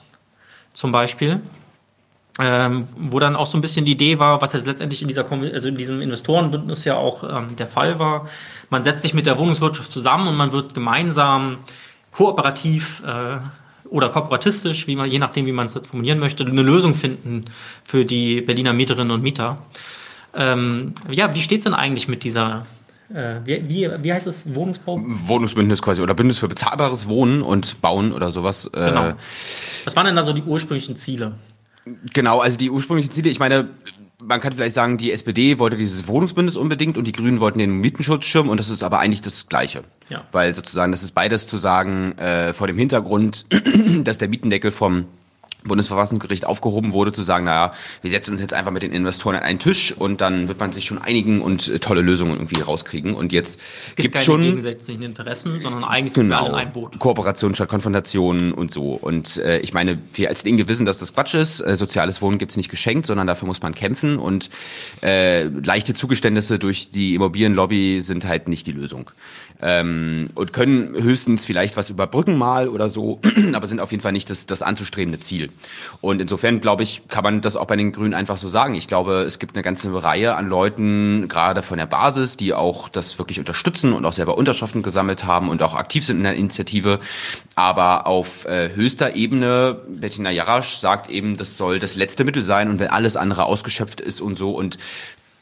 zum Beispiel. Ähm, wo dann auch so ein bisschen die Idee war, was jetzt letztendlich in, dieser, also in diesem Investorenbündnis ja auch ähm, der Fall war. Man setzt sich mit der Wohnungswirtschaft zusammen und man wird gemeinsam kooperativ äh, oder kooperatistisch, wie man, je nachdem, wie man es formulieren möchte, eine Lösung finden für die Berliner Mieterinnen und Mieter. Ähm, ja, wie steht es denn eigentlich mit dieser äh, wie, wie, wie, heißt es? Wohnungsbau? Wohnungsbündnis quasi oder Bündnis für bezahlbares Wohnen und Bauen oder sowas. Äh, genau. Was waren denn da so die ursprünglichen Ziele? Genau, also die ursprünglichen Ziele, ich meine, man kann vielleicht sagen, die SPD wollte dieses Wohnungsbündnis unbedingt und die Grünen wollten den Mietenschutzschirm und das ist aber eigentlich das Gleiche. Ja. Weil sozusagen, das ist beides zu sagen, äh, vor dem Hintergrund, (clears throat) dass der Mietendeckel vom Bundesverfassungsgericht aufgehoben wurde, zu sagen, naja, wir setzen uns jetzt einfach mit den Investoren an einen Tisch und dann wird man sich schon einigen und äh, tolle Lösungen irgendwie rauskriegen. Und jetzt es gibt gibt's keine gegensätzlichen Interessen, sondern eigentlich genau, sind wir in einem Boot. Kooperation statt Konfrontation und so. Und äh, ich meine, wir als Linke wissen, dass das Quatsch ist. Äh, soziales Wohnen gibt's nicht geschenkt, sondern dafür muss man kämpfen. Und äh, leichte Zugeständnisse durch die Immobilienlobby sind halt nicht die Lösung ähm, und können höchstens vielleicht was überbrücken mal oder so, (clears throat) aber sind auf jeden Fall nicht das, das anzustrebende Ziel. Und insofern, glaube ich, kann man das auch bei den Grünen einfach so sagen. Ich glaube, es gibt eine ganze Reihe an Leuten, gerade von der Basis, die auch das wirklich unterstützen und auch selber Unterschriften gesammelt haben und auch aktiv sind in der Initiative. Aber auf äh, höchster Ebene, Bettina Jarasch sagt eben, das soll das letzte Mittel sein und wenn alles andere ausgeschöpft ist und so und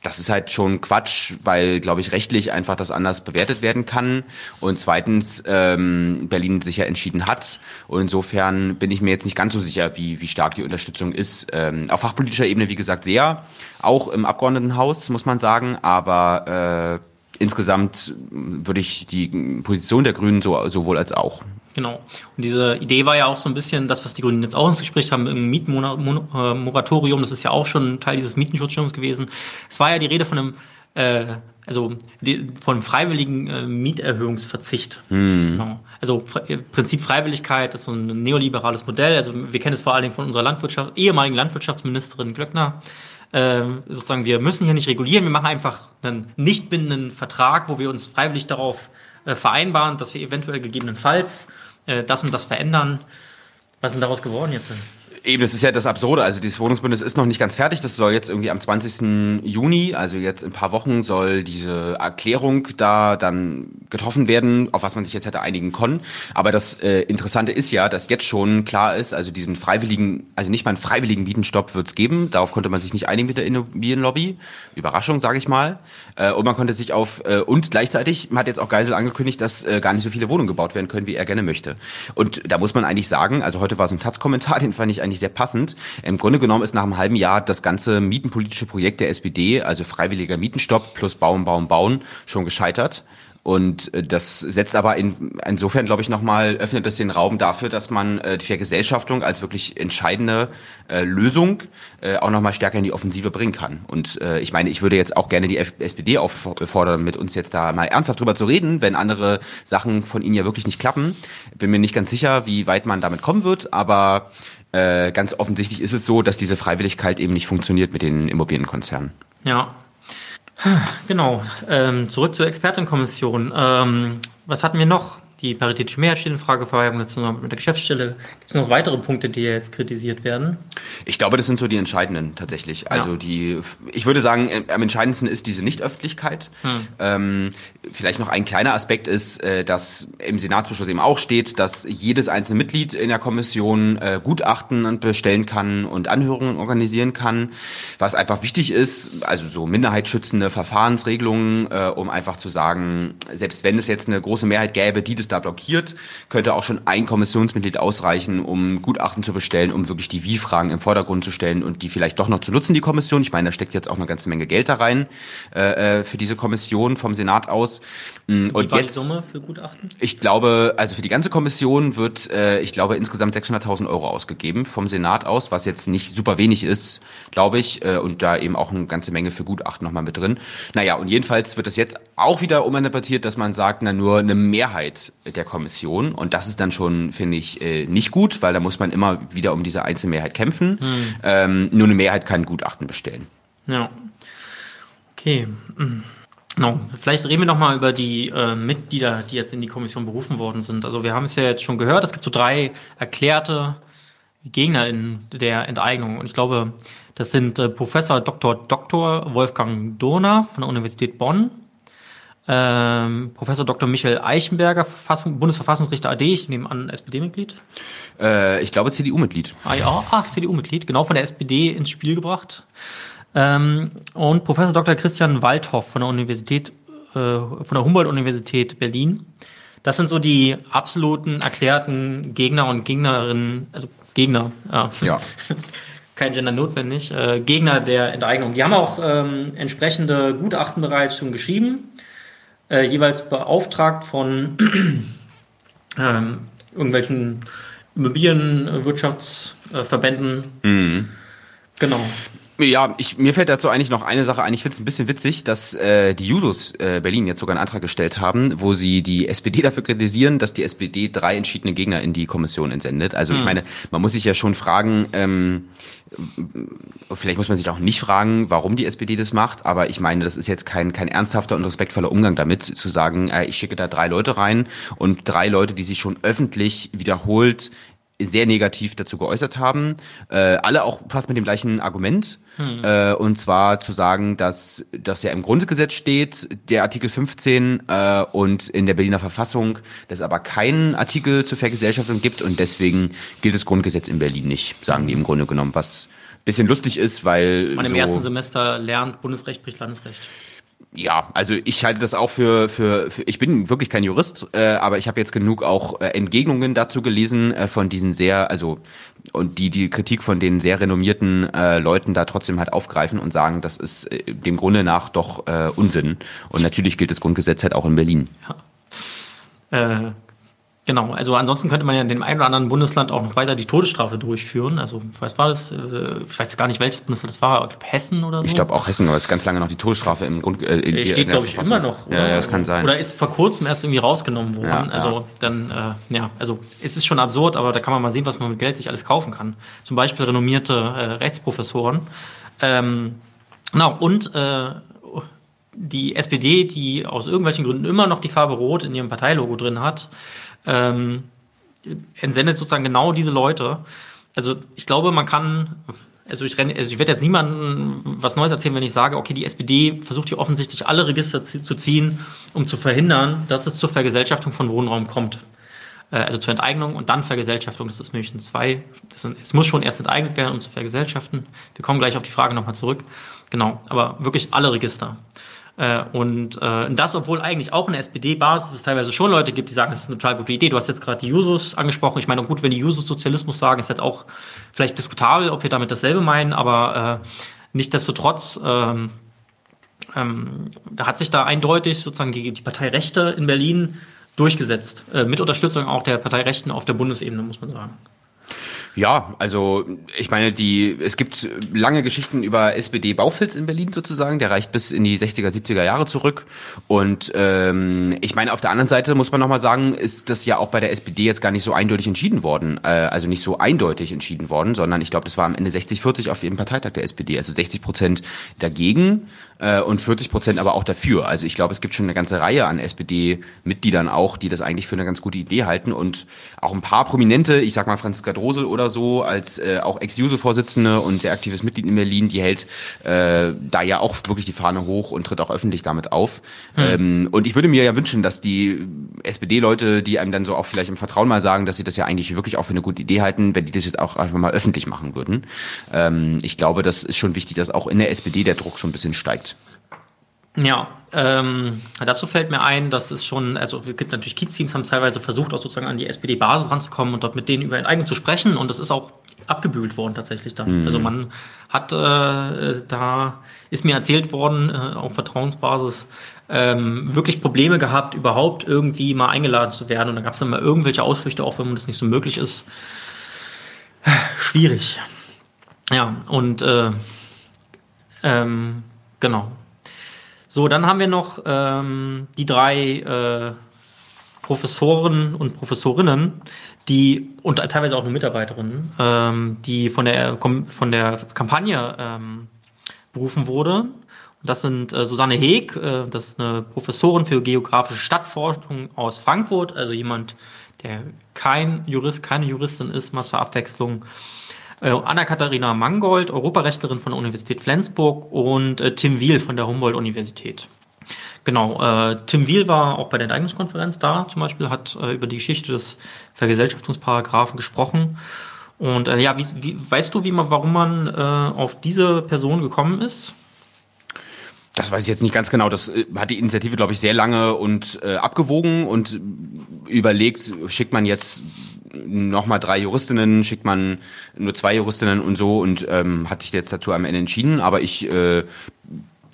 das ist halt schon Quatsch, weil, glaube ich, rechtlich einfach das anders bewertet werden kann. Und zweitens, ähm, Berlin sich ja entschieden hat. Und insofern bin ich mir jetzt nicht ganz so sicher, wie, wie stark die Unterstützung ist. Ähm, auf fachpolitischer Ebene, wie gesagt, sehr. Auch im Abgeordnetenhaus, muss man sagen. Aber äh, insgesamt würde ich die Position der Grünen so, sowohl als auch Genau. Und diese Idee war ja auch so ein bisschen das, was die Grünen jetzt auch ins Gespräch haben, im Mietmoratorium. Das ist ja auch schon Teil dieses Mietenschutzschirms gewesen. Es war ja die Rede von einem, äh, also die, von einem freiwilligen äh, Mieterhöhungsverzicht. Mhm. Genau. Also äh, Prinzip Freiwilligkeit ist so ein neoliberales Modell. Also wir kennen es vor allen Dingen von unserer Landwirtschaft, ehemaligen Landwirtschaftsministerin Glöckner. Äh, sozusagen, wir müssen hier nicht regulieren, wir machen einfach einen nicht bindenden Vertrag, wo wir uns freiwillig darauf äh, vereinbaren, dass wir eventuell gegebenenfalls äh, das und das verändern. Was ist denn daraus geworden jetzt? Eben, das ist ja das Absurde. Also dieses Wohnungsbündnis ist noch nicht ganz fertig. Das soll jetzt irgendwie am 20. Juni, also jetzt in ein paar Wochen, soll diese Erklärung da dann getroffen werden, auf was man sich jetzt hätte einigen können. Aber das äh, Interessante ist ja, dass jetzt schon klar ist, also diesen freiwilligen, also nicht mal einen freiwilligen Mietenstopp wird es geben. Darauf konnte man sich nicht einigen mit der Immobilienlobby. Überraschung, sage ich mal. Äh, und man konnte sich auf, äh, und gleichzeitig hat jetzt auch Geisel angekündigt, dass äh, gar nicht so viele Wohnungen gebaut werden können, wie er gerne möchte. Und da muss man eigentlich sagen, also heute war so ein Taz-Kommentar, (laughs) den fand ich eigentlich sehr passend. Im Grunde genommen ist nach einem halben Jahr das ganze mietenpolitische Projekt der SPD, also freiwilliger Mietenstopp plus Bauen, Bauen, Bauen, schon gescheitert. Und äh, das setzt aber in, insofern, glaube ich, nochmal, öffnet es den Raum dafür, dass man äh, die Vergesellschaftung als wirklich entscheidende äh, Lösung äh, auch nochmal stärker in die Offensive bringen kann. Und äh, ich meine, ich würde jetzt auch gerne die F SPD auffordern, mit uns jetzt da mal ernsthaft drüber zu reden, wenn andere Sachen von ihnen ja wirklich nicht klappen. Bin mir nicht ganz sicher, wie weit man damit kommen wird, aber äh, ganz offensichtlich ist es so, dass diese Freiwilligkeit eben nicht funktioniert mit den Immobilienkonzernen. Ja. Genau. Ähm, zurück zur Expertenkommission. Ähm, was hatten wir noch? Die paritätische Mehrheit steht in Frage, Verweigerung mit der Geschäftsstelle. Gibt es noch weitere Punkte, die jetzt kritisiert werden? Ich glaube, das sind so die entscheidenden tatsächlich. Also ja. die, ich würde sagen, äh, am entscheidendsten ist diese Nichtöffentlichkeit. Hm. Ähm, vielleicht noch ein kleiner Aspekt ist, äh, dass im Senatsbeschluss eben auch steht, dass jedes einzelne Mitglied in der Kommission äh, Gutachten bestellen kann und Anhörungen organisieren kann. Was einfach wichtig ist, also so minderheitsschützende Verfahrensregelungen, äh, um einfach zu sagen, selbst wenn es jetzt eine große Mehrheit gäbe, die das es da blockiert, könnte auch schon ein Kommissionsmitglied ausreichen, um Gutachten zu bestellen, um wirklich die Wie-Fragen im Vordergrund zu stellen und die vielleicht doch noch zu nutzen, die Kommission. Ich meine, da steckt jetzt auch eine ganze Menge Geld da rein äh, äh für diese Kommission vom Senat aus. Mm, und Wie jetzt, die Summe für Gutachten? Ich glaube, also für die ganze Kommission wird, äh, ich glaube, insgesamt 600.000 Euro ausgegeben vom Senat aus, was jetzt nicht super wenig ist, glaube ich, äh, und da eben auch eine ganze Menge für Gutachten nochmal mit drin. Naja, und jedenfalls wird es jetzt auch wieder uminterpretiert, dass man sagt, na nur eine Mehrheit der Kommission. Und das ist dann schon, finde ich, äh, nicht gut, weil da muss man immer wieder um diese Einzelmehrheit kämpfen. Hm. Ähm, nur eine Mehrheit kann Gutachten bestellen. Ja. Okay. Hm. No. Vielleicht reden wir nochmal über die äh, Mitglieder, die jetzt in die Kommission berufen worden sind. Also wir haben es ja jetzt schon gehört, es gibt so drei erklärte Gegner in der Enteignung. Und ich glaube, das sind äh, Professor Dr. Dr. Wolfgang Dohner von der Universität Bonn, ähm, Professor Dr. Michael Eichenberger, Verfassung, Bundesverfassungsrichter AD, ich nehme an, SPD-Mitglied. Äh, ich glaube CDU-Mitglied. Ah ja, ach, CDU-Mitglied, genau von der SPD ins Spiel gebracht. Ähm, und Professor Dr. Christian Waldhoff von der Universität, äh, von der Humboldt-Universität Berlin. Das sind so die absoluten erklärten Gegner und Gegnerinnen, also Gegner, ja. ja. (laughs) Kein Gender notwendig, äh, Gegner der Enteignung. Die haben auch ähm, entsprechende Gutachten bereits schon geschrieben äh, jeweils beauftragt von (clears throat) ähm, irgendwelchen Immobilienwirtschaftsverbänden. Mhm. Genau. Ja, ich, mir fällt dazu eigentlich noch eine Sache ein. Ich finde es ein bisschen witzig, dass äh, die Jusos äh, Berlin jetzt sogar einen Antrag gestellt haben, wo sie die SPD dafür kritisieren, dass die SPD drei entschiedene Gegner in die Kommission entsendet. Also hm. ich meine, man muss sich ja schon fragen, ähm, vielleicht muss man sich auch nicht fragen, warum die SPD das macht, aber ich meine, das ist jetzt kein, kein ernsthafter und respektvoller Umgang damit, zu sagen, äh, ich schicke da drei Leute rein und drei Leute, die sich schon öffentlich wiederholt sehr negativ dazu geäußert haben, äh, alle auch fast mit dem gleichen Argument, hm. äh, und zwar zu sagen, dass das ja im Grundgesetz steht, der Artikel 15 äh, und in der Berliner Verfassung, dass es aber keinen Artikel zur Vergesellschaftung gibt. Und deswegen gilt das Grundgesetz in Berlin nicht, sagen die im Grunde genommen, was bisschen lustig ist, weil man im so ersten Semester lernt, Bundesrecht bricht Landesrecht ja, also ich halte das auch für, für, für ich bin wirklich kein Jurist, äh, aber ich habe jetzt genug auch äh, Entgegnungen dazu gelesen äh, von diesen sehr, also und die die Kritik von den sehr renommierten äh, Leuten da trotzdem halt aufgreifen und sagen, das ist äh, dem Grunde nach doch äh, Unsinn. Und natürlich gilt das Grundgesetz halt auch in Berlin. Ja. Äh, Genau, also ansonsten könnte man ja in dem einen oder anderen Bundesland auch noch weiter die Todesstrafe durchführen. Also, was war das? Äh, ich weiß gar nicht, welches Bundesland das war. Ich glaube, Hessen oder so. Ich glaube auch Hessen, aber es ist ganz lange noch die Todesstrafe im Grund. Äh, in, Steht, glaube ich, immer noch. Oder? Ja, ja, das kann sein. Oder ist vor kurzem erst irgendwie rausgenommen worden. Ja, also, ja. dann, äh, ja, also, es ist schon absurd, aber da kann man mal sehen, was man mit Geld sich alles kaufen kann. Zum Beispiel renommierte äh, Rechtsprofessoren. Ähm, genau, und, äh, die SPD, die aus irgendwelchen Gründen immer noch die Farbe Rot in ihrem Parteilogo drin hat, ähm, entsendet sozusagen genau diese Leute. Also ich glaube, man kann, also ich, renne, also ich werde jetzt niemandem was Neues erzählen, wenn ich sage, okay, die SPD versucht hier offensichtlich alle Register zu ziehen, um zu verhindern, dass es zur Vergesellschaftung von Wohnraum kommt. Äh, also zur Enteignung und dann Vergesellschaftung. Das ist zwei. Sind, es muss schon erst enteignet werden, um zu vergesellschaften. Wir kommen gleich auf die Frage nochmal zurück. Genau, aber wirklich alle Register. Äh, und äh, das, obwohl eigentlich auch in der SPD-Basis es teilweise schon Leute gibt, die sagen, das ist eine total gute Idee. Du hast jetzt gerade die Jusos angesprochen. Ich meine, gut, wenn die Jusos Sozialismus sagen, ist jetzt auch vielleicht diskutabel, ob wir damit dasselbe meinen, aber äh, nichtsdestotrotz ähm, ähm, da hat sich da eindeutig sozusagen die, die Partei Rechte in Berlin durchgesetzt, äh, mit Unterstützung auch der Partei Rechten auf der Bundesebene, muss man sagen. Ja, also ich meine, die es gibt lange Geschichten über SPD-Baufilz in Berlin sozusagen, der reicht bis in die 60er, 70er Jahre zurück. Und ähm, ich meine, auf der anderen Seite muss man nochmal sagen, ist das ja auch bei der SPD jetzt gar nicht so eindeutig entschieden worden, äh, also nicht so eindeutig entschieden worden, sondern ich glaube, das war am Ende 60-40 auf jedem Parteitag der SPD, also 60 Prozent dagegen äh, und 40 Prozent aber auch dafür. Also ich glaube, es gibt schon eine ganze Reihe an SPD-Mitgliedern auch, die das eigentlich für eine ganz gute Idee halten und auch ein paar Prominente, ich sag mal Franziska Drosel oder so, als äh, auch Ex-Juso-Vorsitzende und sehr aktives Mitglied in Berlin, die hält äh, da ja auch wirklich die Fahne hoch und tritt auch öffentlich damit auf. Hm. Ähm, und ich würde mir ja wünschen, dass die SPD-Leute, die einem dann so auch vielleicht im Vertrauen mal sagen, dass sie das ja eigentlich wirklich auch für eine gute Idee halten, wenn die das jetzt auch einfach mal öffentlich machen würden. Ähm, ich glaube, das ist schon wichtig, dass auch in der SPD der Druck so ein bisschen steigt. Ja, ähm, dazu fällt mir ein, dass es schon, also es gibt natürlich Kiez-Teams, haben teilweise versucht, auch sozusagen an die SPD-Basis ranzukommen und dort mit denen über Enteignung zu sprechen und das ist auch abgebühlt worden tatsächlich dann. Mhm. Also man hat, äh, da ist mir erzählt worden, äh, auf Vertrauensbasis, ähm, wirklich Probleme gehabt, überhaupt irgendwie mal eingeladen zu werden und da gab es dann mal irgendwelche Ausflüchte, auch wenn das nicht so möglich ist. Schwierig. Ja, und äh, ähm, genau. So, dann haben wir noch ähm, die drei äh, Professoren und Professorinnen, die und teilweise auch nur Mitarbeiterinnen, ähm, die von der von der Kampagne ähm, berufen wurde. Und das sind äh, Susanne Heeg, äh, das ist eine Professorin für geografische Stadtforschung aus Frankfurt, also jemand, der kein Jurist, keine Juristin ist, mal zur Abwechslung. Äh, Anna-Katharina Mangold, Europarechtlerin von der Universität Flensburg und äh, Tim Wiel von der Humboldt-Universität. Genau, äh, Tim Wiel war auch bei der Enteignungskonferenz da zum Beispiel, hat äh, über die Geschichte des Vergesellschaftungsparagraphen gesprochen. Und äh, ja, wie, wie, weißt du, wie man, warum man äh, auf diese Person gekommen ist? Das weiß ich jetzt nicht ganz genau. Das hat die Initiative, glaube ich, sehr lange und abgewogen und überlegt, schickt man jetzt nochmal drei Juristinnen, schickt man nur zwei Juristinnen und so und ähm, hat sich jetzt dazu am Ende entschieden. Aber ich äh,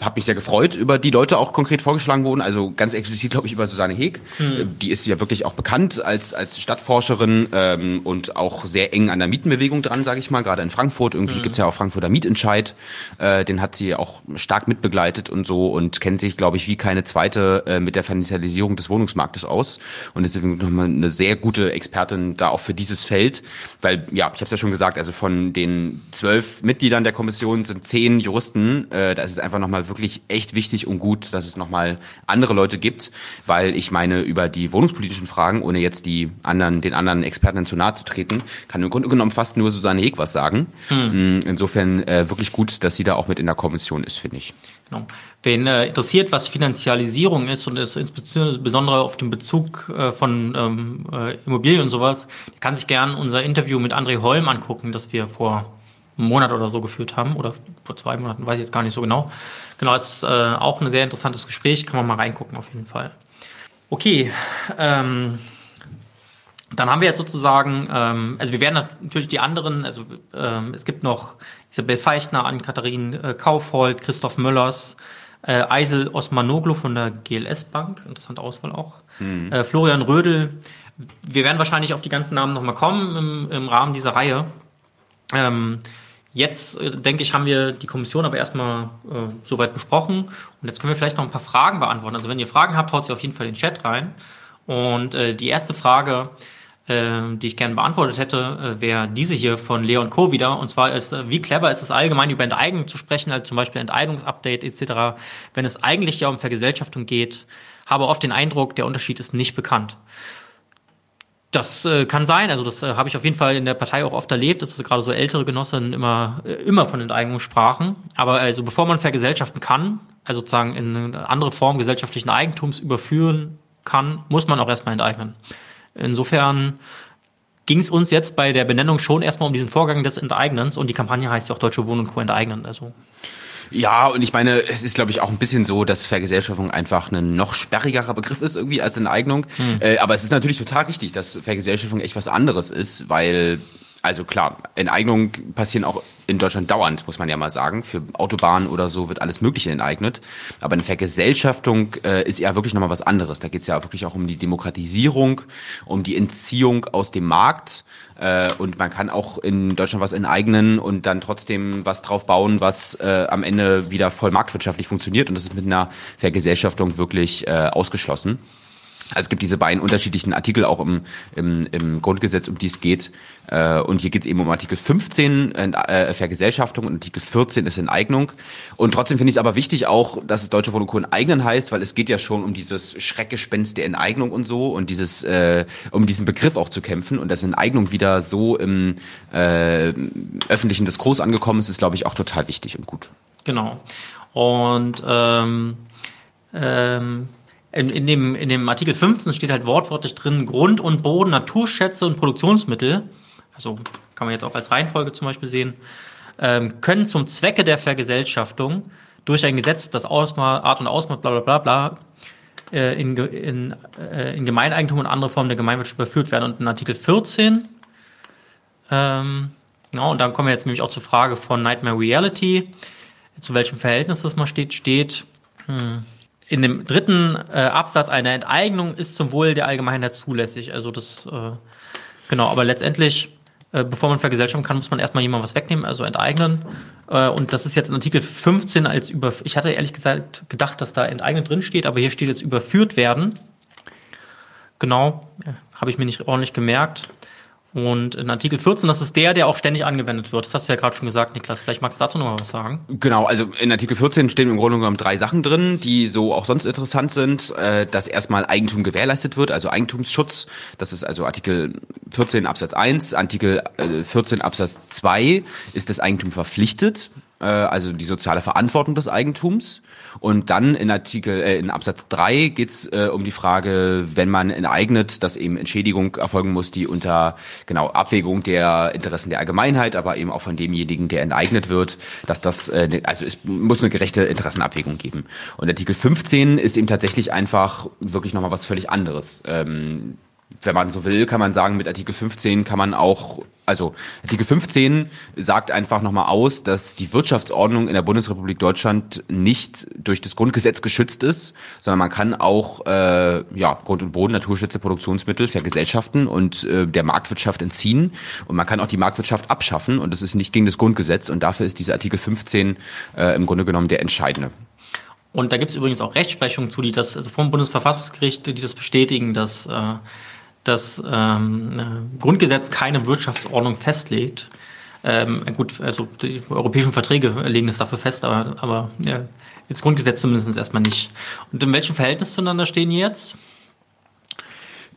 habe mich sehr gefreut über die Leute auch konkret vorgeschlagen wurden. Also ganz explizit, glaube ich, über Susanne Heeg. Mhm. Die ist ja wirklich auch bekannt als, als Stadtforscherin ähm, und auch sehr eng an der Mietenbewegung dran, sage ich mal. Gerade in Frankfurt. Irgendwie mhm. gibt's ja auch Frankfurter Mietentscheid. Äh, den hat sie auch stark mitbegleitet und so und kennt sich, glaube ich, wie keine zweite äh, mit der Finanzialisierung des Wohnungsmarktes aus. Und ist nochmal eine sehr gute Expertin da auch für dieses Feld. Weil, ja, ich habe es ja schon gesagt, also von den zwölf Mitgliedern der Kommission sind zehn Juristen. Äh, da ist es einfach nochmal wirklich echt wichtig und gut, dass es nochmal andere Leute gibt, weil ich meine, über die wohnungspolitischen Fragen, ohne jetzt die anderen, den anderen Experten zu nahe zu treten, kann im Grunde genommen fast nur Susanne Heg was sagen. Hm. Insofern äh, wirklich gut, dass sie da auch mit in der Kommission ist, finde ich. Genau. Wen äh, interessiert, was Finanzialisierung ist und ist insbesondere auf den Bezug äh, von ähm, äh, Immobilien und sowas, der kann sich gern unser Interview mit André Holm angucken, das wir vor einem Monat oder so geführt haben oder vor zwei Monaten, weiß ich jetzt gar nicht so genau. Genau, es ist äh, auch ein sehr interessantes Gespräch, kann man mal reingucken auf jeden Fall. Okay, ähm, dann haben wir jetzt sozusagen, ähm, also wir werden natürlich die anderen, also ähm, es gibt noch Isabel Feichtner, Ann-Katharin äh, Kaufhold, Christoph Möllers, äh, Eisel Osmanoglu von der GLS Bank, interessante Auswahl auch, mhm. äh, Florian Rödel. Wir werden wahrscheinlich auf die ganzen Namen nochmal kommen im, im Rahmen dieser Reihe. Ähm, jetzt, äh, denke ich, haben wir die Kommission aber erstmal äh, soweit besprochen. Und jetzt können wir vielleicht noch ein paar Fragen beantworten. Also wenn ihr Fragen habt, haut sie auf jeden Fall in den Chat rein. Und äh, die erste Frage, äh, die ich gerne beantwortet hätte, äh, wäre diese hier von Leon Co. wieder. Und zwar ist, äh, wie clever ist es allgemein über Enteignung zu sprechen, also zum Beispiel Enteignungsupdate etc., wenn es eigentlich ja um Vergesellschaftung geht, habe oft den Eindruck, der Unterschied ist nicht bekannt. Das äh, kann sein, also das äh, habe ich auf jeden Fall in der Partei auch oft erlebt, dass gerade so ältere Genossen immer, äh, immer von Enteignung sprachen. Aber also bevor man vergesellschaften kann, also sozusagen in eine andere Form gesellschaftlichen Eigentums überführen kann, muss man auch erstmal enteignen. Insofern ging es uns jetzt bei der Benennung schon erstmal um diesen Vorgang des Enteignens und die Kampagne heißt ja auch Deutsche Wohnen und Co. enteignen. Also ja, und ich meine, es ist, glaube ich, auch ein bisschen so, dass Vergesellschaftung einfach ein noch sperrigerer Begriff ist irgendwie als Enteignung. Hm. Äh, aber es ist natürlich total richtig, dass Vergesellschaftung echt was anderes ist, weil, also klar, Enteignungen passieren auch in Deutschland dauernd, muss man ja mal sagen. Für Autobahnen oder so wird alles Mögliche enteignet. Aber eine Vergesellschaftung äh, ist ja wirklich nochmal was anderes. Da geht es ja wirklich auch um die Demokratisierung, um die Entziehung aus dem Markt. Äh, und man kann auch in Deutschland was enteignen und dann trotzdem was drauf bauen, was äh, am Ende wieder voll marktwirtschaftlich funktioniert. Und das ist mit einer Vergesellschaftung wirklich äh, ausgeschlossen. Also es gibt diese beiden unterschiedlichen Artikel auch im, im, im Grundgesetz, um die es geht. Äh, und hier geht es eben um Artikel 15, äh, Vergesellschaftung, und Artikel 14 ist Enteignung. Und trotzdem finde ich es aber wichtig auch, dass es Deutsche Wohnen und Co. enteignen heißt, weil es geht ja schon um dieses Schreckgespenst der Enteignung und so und dieses, äh, um diesen Begriff auch zu kämpfen. Und dass Enteignung wieder so im äh, öffentlichen Diskurs angekommen ist, ist, glaube ich, auch total wichtig und gut. Genau. Und ähm, ähm, in, in, dem, in dem Artikel 15 steht halt wortwörtlich drin, Grund und Boden, Naturschätze und Produktionsmittel, also kann man jetzt auch als Reihenfolge zum Beispiel sehen, ähm, können zum Zwecke der Vergesellschaftung durch ein Gesetz das Ausmaß, Art und Ausmaß, bla bla bla bla, äh, in, in, äh, in Gemeineigentum und andere Formen der Gemeinwirtschaft überführt werden. Und in Artikel 14, ähm, genau, und dann kommen wir jetzt nämlich auch zur Frage von Nightmare Reality, zu welchem Verhältnis das mal steht, steht, hm, in dem dritten äh, Absatz eine Enteignung ist zum Wohl der Allgemeinheit zulässig. Also das, äh, genau, aber letztendlich, äh, bevor man vergesellschaften kann, muss man erstmal jemand was wegnehmen, also enteignen. Äh, und das ist jetzt in Artikel 15 als über, ich hatte ehrlich gesagt gedacht, dass da enteignen drin steht, aber hier steht jetzt überführt werden. Genau, habe ich mir nicht ordentlich gemerkt. Und in Artikel 14, das ist der, der auch ständig angewendet wird. Das hast du ja gerade schon gesagt, Niklas. Vielleicht magst du dazu noch mal was sagen. Genau, also in Artikel 14 stehen im Grunde genommen drei Sachen drin, die so auch sonst interessant sind. Äh, dass erstmal Eigentum gewährleistet wird, also Eigentumsschutz. Das ist also Artikel 14 Absatz 1. Artikel 14 äh, Absatz 2 ist das Eigentum verpflichtet, also die soziale Verantwortung des Eigentums. Und dann in Artikel, äh, in Absatz 3 geht es äh, um die Frage, wenn man enteignet, dass eben Entschädigung erfolgen muss, die unter genau Abwägung der Interessen der Allgemeinheit, aber eben auch von demjenigen, der enteignet wird, dass das, äh, ne, also es muss eine gerechte Interessenabwägung geben. Und Artikel 15 ist eben tatsächlich einfach wirklich nochmal was völlig anderes. Ähm, wenn man so will, kann man sagen, mit Artikel 15 kann man auch, also Artikel 15 sagt einfach nochmal aus, dass die Wirtschaftsordnung in der Bundesrepublik Deutschland nicht durch das Grundgesetz geschützt ist, sondern man kann auch äh, ja, Grund und Boden, Naturschätze, Produktionsmittel vergesellschaften und äh, der Marktwirtschaft entziehen. Und man kann auch die Marktwirtschaft abschaffen und das ist nicht gegen das Grundgesetz und dafür ist dieser Artikel 15 äh, im Grunde genommen der entscheidende. Und da gibt es übrigens auch Rechtsprechungen zu, die das, also vom Bundesverfassungsgericht, die das bestätigen, dass äh, das ähm, Grundgesetz keine Wirtschaftsordnung festlegt. Ähm, gut, also die europäischen Verträge legen es dafür fest, aber, aber ja, das Grundgesetz zumindest erstmal nicht. Und in welchem Verhältnis zueinander stehen die jetzt?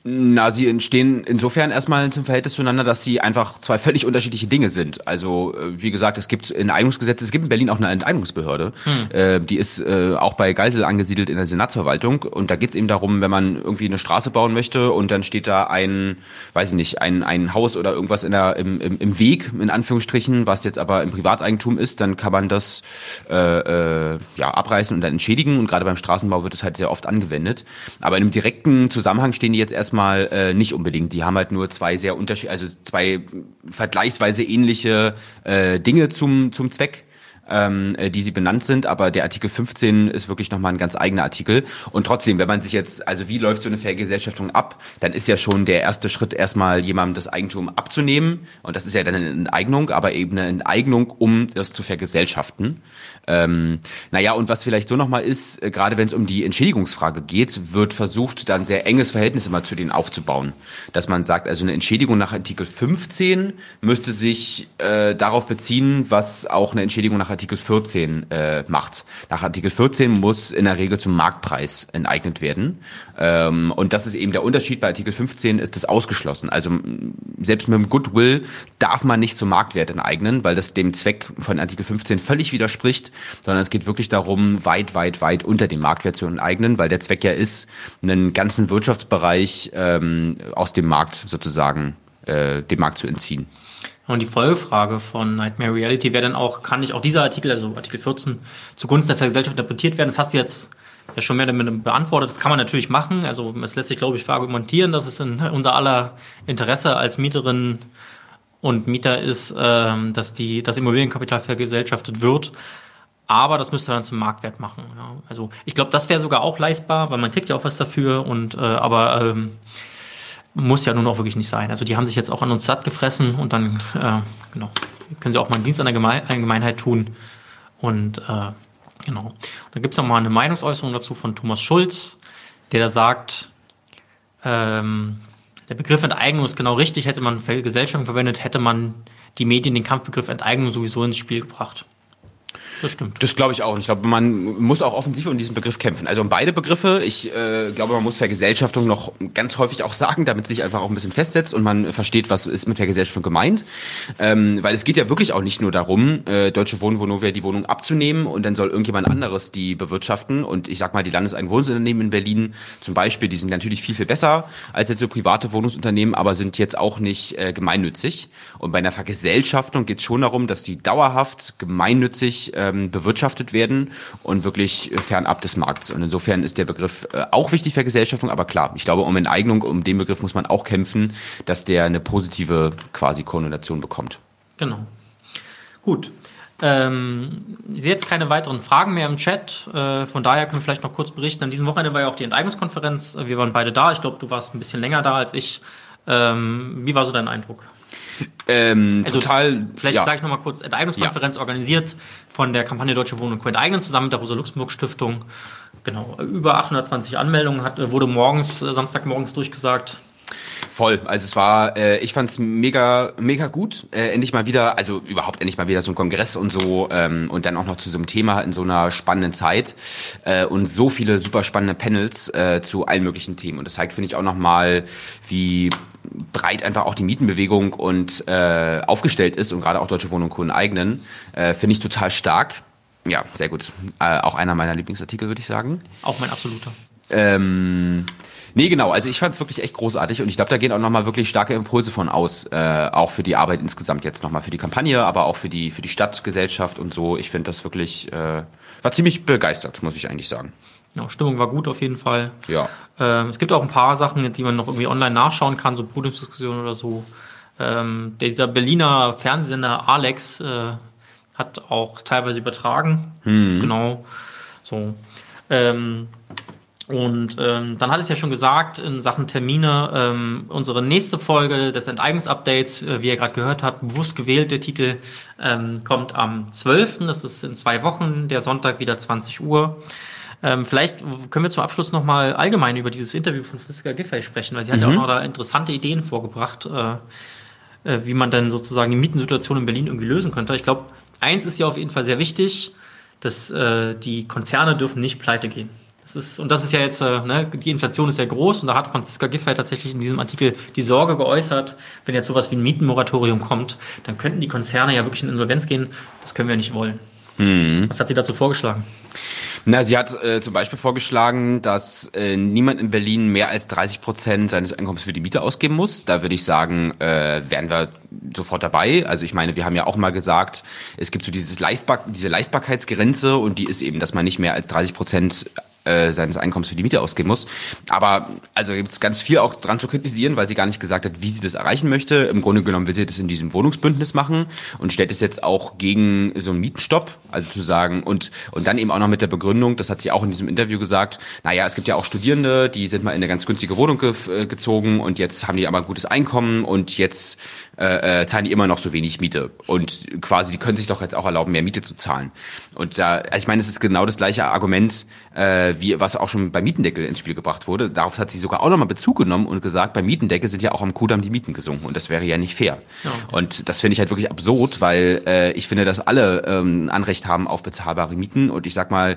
Na, sie entstehen insofern erstmal zum Verhältnis zueinander, dass sie einfach zwei völlig unterschiedliche Dinge sind. Also, äh, wie gesagt, es gibt Enteignungsgesetze, es gibt in Berlin auch eine Enteignungsbehörde. Hm. Äh, die ist äh, auch bei Geisel angesiedelt in der Senatsverwaltung. Und da geht es eben darum, wenn man irgendwie eine Straße bauen möchte und dann steht da ein, weiß ich nicht, ein, ein Haus oder irgendwas in der, im, im, im Weg, in Anführungsstrichen, was jetzt aber im Privateigentum ist, dann kann man das äh, äh, ja, abreißen und dann entschädigen. Und gerade beim Straßenbau wird es halt sehr oft angewendet. Aber in einem direkten Zusammenhang stehen die jetzt erstmal erstmal äh, nicht unbedingt. Die haben halt nur zwei sehr unterschiedliche, also zwei vergleichsweise ähnliche äh, Dinge zum, zum Zweck ähm, äh, die sie benannt sind, aber der Artikel 15 ist wirklich nochmal ein ganz eigener Artikel. Und trotzdem, wenn man sich jetzt, also wie läuft so eine Vergesellschaftung ab, dann ist ja schon der erste Schritt erstmal jemandem das Eigentum abzunehmen. Und das ist ja dann eine Enteignung, aber eben eine Enteignung, um das zu vergesellschaften. Ähm, naja, und was vielleicht so nochmal ist, äh, gerade wenn es um die Entschädigungsfrage geht, wird versucht, dann sehr enges Verhältnis immer zu denen aufzubauen. Dass man sagt, also eine Entschädigung nach Artikel 15 müsste sich äh, darauf beziehen, was auch eine Entschädigung nach Artikel 14 äh, macht. Nach Artikel 14 muss in der Regel zum Marktpreis enteignet werden. Ähm, und das ist eben der Unterschied. Bei Artikel 15 ist das ausgeschlossen. Also selbst mit dem Goodwill darf man nicht zum Marktwert enteignen, weil das dem Zweck von Artikel 15 völlig widerspricht, sondern es geht wirklich darum, weit, weit, weit unter dem Marktwert zu enteignen, weil der Zweck ja ist, einen ganzen Wirtschaftsbereich ähm, aus dem Markt sozusagen, äh, dem Markt zu entziehen. Und die Folgefrage von Nightmare Reality wäre dann auch, kann nicht auch dieser Artikel, also Artikel 14, zugunsten der Vergesellschaft interpretiert werden? Das hast du jetzt ja schon mehr damit beantwortet. Das kann man natürlich machen. Also es lässt sich, glaube ich, verargumentieren, dass es in unser aller Interesse als Mieterin und Mieter ist, ähm, dass die, das Immobilienkapital vergesellschaftet wird. Aber das müsste dann zum Marktwert machen. Ja. Also ich glaube, das wäre sogar auch leistbar, weil man kriegt ja auch was dafür. Und äh, aber ähm, muss ja nun auch wirklich nicht sein. Also die haben sich jetzt auch an uns satt gefressen und dann äh, genau können sie auch mal einen Dienst an der Geme Allgemeinheit tun. Und äh, genau. Und dann gibt es noch mal eine Meinungsäußerung dazu von Thomas Schulz, der da sagt, ähm, der Begriff Enteignung ist genau richtig. Hätte man Gesellschaften verwendet, hätte man die Medien den Kampfbegriff Enteignung sowieso ins Spiel gebracht. Das stimmt. Das glaube ich auch. Und ich glaube, man muss auch offensiv um diesen Begriff kämpfen. Also um beide Begriffe. Ich äh, glaube, man muss Vergesellschaftung noch ganz häufig auch sagen, damit sich einfach auch ein bisschen festsetzt und man versteht, was ist mit Vergesellschaftung gemeint. Ähm, weil es geht ja wirklich auch nicht nur darum, äh, Deutsche Wohnen Vonovia die Wohnung abzunehmen und dann soll irgendjemand anderes die bewirtschaften. Und ich sag mal, die Landeseigenwohnungsunternehmen in Berlin zum Beispiel, die sind natürlich viel, viel besser als jetzt so private Wohnungsunternehmen, aber sind jetzt auch nicht äh, gemeinnützig. Und bei einer Vergesellschaftung geht es schon darum, dass die dauerhaft gemeinnützig äh, ähm, bewirtschaftet werden und wirklich fernab des Markts. Und insofern ist der Begriff äh, auch wichtig für Gesellschaftung, aber klar, ich glaube, um Enteignung, um den Begriff muss man auch kämpfen, dass der eine positive quasi Konnotation bekommt. Genau. Gut. Ähm, ich sehe jetzt keine weiteren Fragen mehr im Chat. Äh, von daher können wir vielleicht noch kurz berichten. An diesem Wochenende war ja auch die Enteignungskonferenz. Wir waren beide da. Ich glaube, du warst ein bisschen länger da als ich. Ähm, wie war so dein Eindruck? Ähm, also, total. Vielleicht ja. sage ich nochmal kurz: Enteignungskonferenz ja. organisiert von der Kampagne Deutsche Wohnung Co. enteignen zusammen mit der Rosa-Luxemburg-Stiftung. Genau, über 820 Anmeldungen hat, wurde morgens, äh, Samstagmorgens durchgesagt. Voll. Also es war, äh, ich fand's mega, mega gut. Äh, endlich mal wieder, also überhaupt endlich mal wieder so ein Kongress und so ähm, und dann auch noch zu so einem Thema in so einer spannenden Zeit äh, und so viele super spannende Panels äh, zu allen möglichen Themen. Und das zeigt, finde ich, auch nochmal, wie breit einfach auch die Mietenbewegung und äh, aufgestellt ist und gerade auch Deutsche Wohnung Kunden eigenen, äh, finde ich total stark. Ja, sehr gut. Äh, auch einer meiner Lieblingsartikel, würde ich sagen. Auch mein absoluter. Ähm, nee, genau. Also ich fand es wirklich echt großartig und ich glaube, da gehen auch nochmal wirklich starke Impulse von aus, äh, auch für die Arbeit insgesamt jetzt nochmal für die Kampagne, aber auch für die für die Stadtgesellschaft und so. Ich finde das wirklich äh, war ziemlich begeistert, muss ich eigentlich sagen. Ja, Stimmung war gut auf jeden Fall. Ja. Ähm, es gibt auch ein paar Sachen, die man noch irgendwie online nachschauen kann, so Podiumsdiskussionen oder so. Ähm, dieser Berliner Fernsehsender Alex äh, hat auch teilweise übertragen. Mhm. Genau. So. Ähm, und ähm, dann hat es ja schon gesagt, in Sachen Termine, ähm, unsere nächste Folge des Enteignungsupdates, äh, wie ihr gerade gehört habt, bewusst gewählt, der Titel ähm, kommt am 12., das ist in zwei Wochen, der Sonntag wieder 20 Uhr. Ähm, vielleicht können wir zum Abschluss nochmal allgemein über dieses Interview von Franziska Giffey sprechen, weil sie mhm. hat ja auch mhm. noch da interessante Ideen vorgebracht, äh, äh, wie man dann sozusagen die Mietensituation in Berlin irgendwie lösen könnte. Ich glaube, eins ist ja auf jeden Fall sehr wichtig, dass äh, die Konzerne dürfen nicht pleite gehen. Das ist, und das ist ja jetzt, äh, ne, die Inflation ist ja groß und da hat Franziska Giffey tatsächlich in diesem Artikel die Sorge geäußert, wenn jetzt sowas wie ein Mietenmoratorium kommt, dann könnten die Konzerne ja wirklich in Insolvenz gehen. Das können wir nicht wollen. Mhm. Was hat sie dazu vorgeschlagen? Na, sie hat äh, zum Beispiel vorgeschlagen, dass äh, niemand in Berlin mehr als 30 Prozent seines Einkommens für die Miete ausgeben muss. Da würde ich sagen, äh, wären wir sofort dabei. Also ich meine, wir haben ja auch mal gesagt, es gibt so dieses Leistbar diese Leistbarkeitsgrenze und die ist eben, dass man nicht mehr als 30 Prozent äh, seines Einkommens für die Miete ausgeben muss. Aber also gibt es ganz viel auch dran zu kritisieren, weil sie gar nicht gesagt hat, wie sie das erreichen möchte. Im Grunde genommen will sie das in diesem Wohnungsbündnis machen und stellt es jetzt auch gegen so einen Mietenstopp, also zu sagen und und dann eben auch noch mit der Begründung, das hat sie auch in diesem Interview gesagt. Naja, es gibt ja auch Studierende, die sind mal in eine ganz günstige Wohnung ge äh, gezogen und jetzt haben die aber ein gutes Einkommen und jetzt äh, äh, zahlen die immer noch so wenig Miete. Und quasi, die können sich doch jetzt auch erlauben, mehr Miete zu zahlen. Und da, also ich meine, es ist genau das gleiche Argument, äh, wie was auch schon beim Mietendeckel ins Spiel gebracht wurde. Darauf hat sie sogar auch nochmal Bezug genommen und gesagt, beim Mietendeckel sind ja auch am Kudamm die Mieten gesunken und das wäre ja nicht fair. Ja. Und das finde ich halt wirklich absurd, weil äh, ich finde, dass alle ähm, Anrecht haben auf bezahlbare Mieten. Und ich sag mal,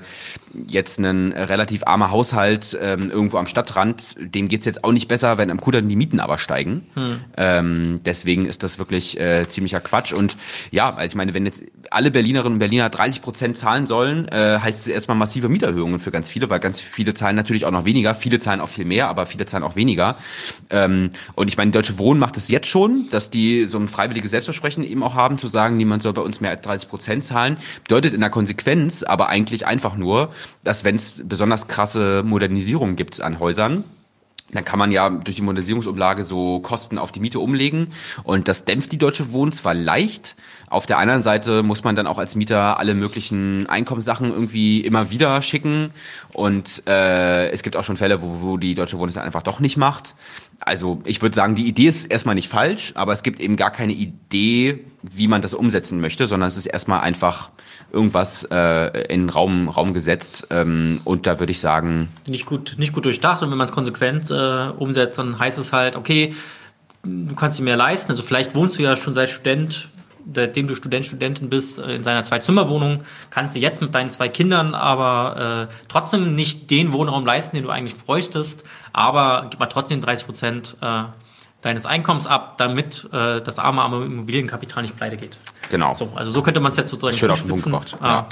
jetzt ein relativ armer Haushalt ähm, irgendwo am Stadtrand, dem geht's jetzt auch nicht besser, wenn am Kudamm die Mieten aber steigen. Hm. Ähm, deswegen ist das wirklich äh, ziemlicher Quatsch. Und ja, also ich meine, wenn jetzt alle Berlinerinnen und Berliner 30 Prozent zahlen sollen, äh, heißt es erstmal massive Mieterhöhungen für ganz viele, weil ganz viele zahlen natürlich auch noch weniger. Viele zahlen auch viel mehr, aber viele zahlen auch weniger. Ähm, und ich meine, Deutsche Wohnen macht es jetzt schon, dass die so ein freiwilliges Selbstversprechen eben auch haben, zu sagen, niemand soll bei uns mehr als 30 Prozent zahlen. Bedeutet in der Konsequenz aber eigentlich einfach nur, dass wenn es besonders krasse Modernisierungen gibt an Häusern, dann kann man ja durch die Modernisierungsumlage so Kosten auf die Miete umlegen und das dämpft die Deutsche Wohnen zwar leicht, auf der anderen Seite muss man dann auch als Mieter alle möglichen Einkommenssachen irgendwie immer wieder schicken und äh, es gibt auch schon Fälle, wo, wo die Deutsche Wohnen es einfach doch nicht macht. Also ich würde sagen, die Idee ist erstmal nicht falsch, aber es gibt eben gar keine Idee, wie man das umsetzen möchte, sondern es ist erstmal einfach irgendwas äh, in den Raum, Raum gesetzt. Ähm, und da würde ich sagen. Nicht gut, nicht gut durchdacht. Und wenn man es konsequent äh, umsetzt, dann heißt es halt, okay, du kannst dir mehr leisten. Also vielleicht wohnst du ja schon seit Student, seitdem du Student, Studentin bist, äh, in seiner Zwei-Zimmer-Wohnung, kannst du jetzt mit deinen zwei Kindern aber äh, trotzdem nicht den Wohnraum leisten, den du eigentlich bräuchtest, aber gib mal trotzdem 30 Prozent äh, deines Einkommens ab, damit äh, das arme, arme Immobilienkapital nicht pleite geht. Genau. So, also so könnte man es jetzt sozusagen Schön auf den Punkt gebracht. Ah,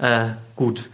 ja. äh, gut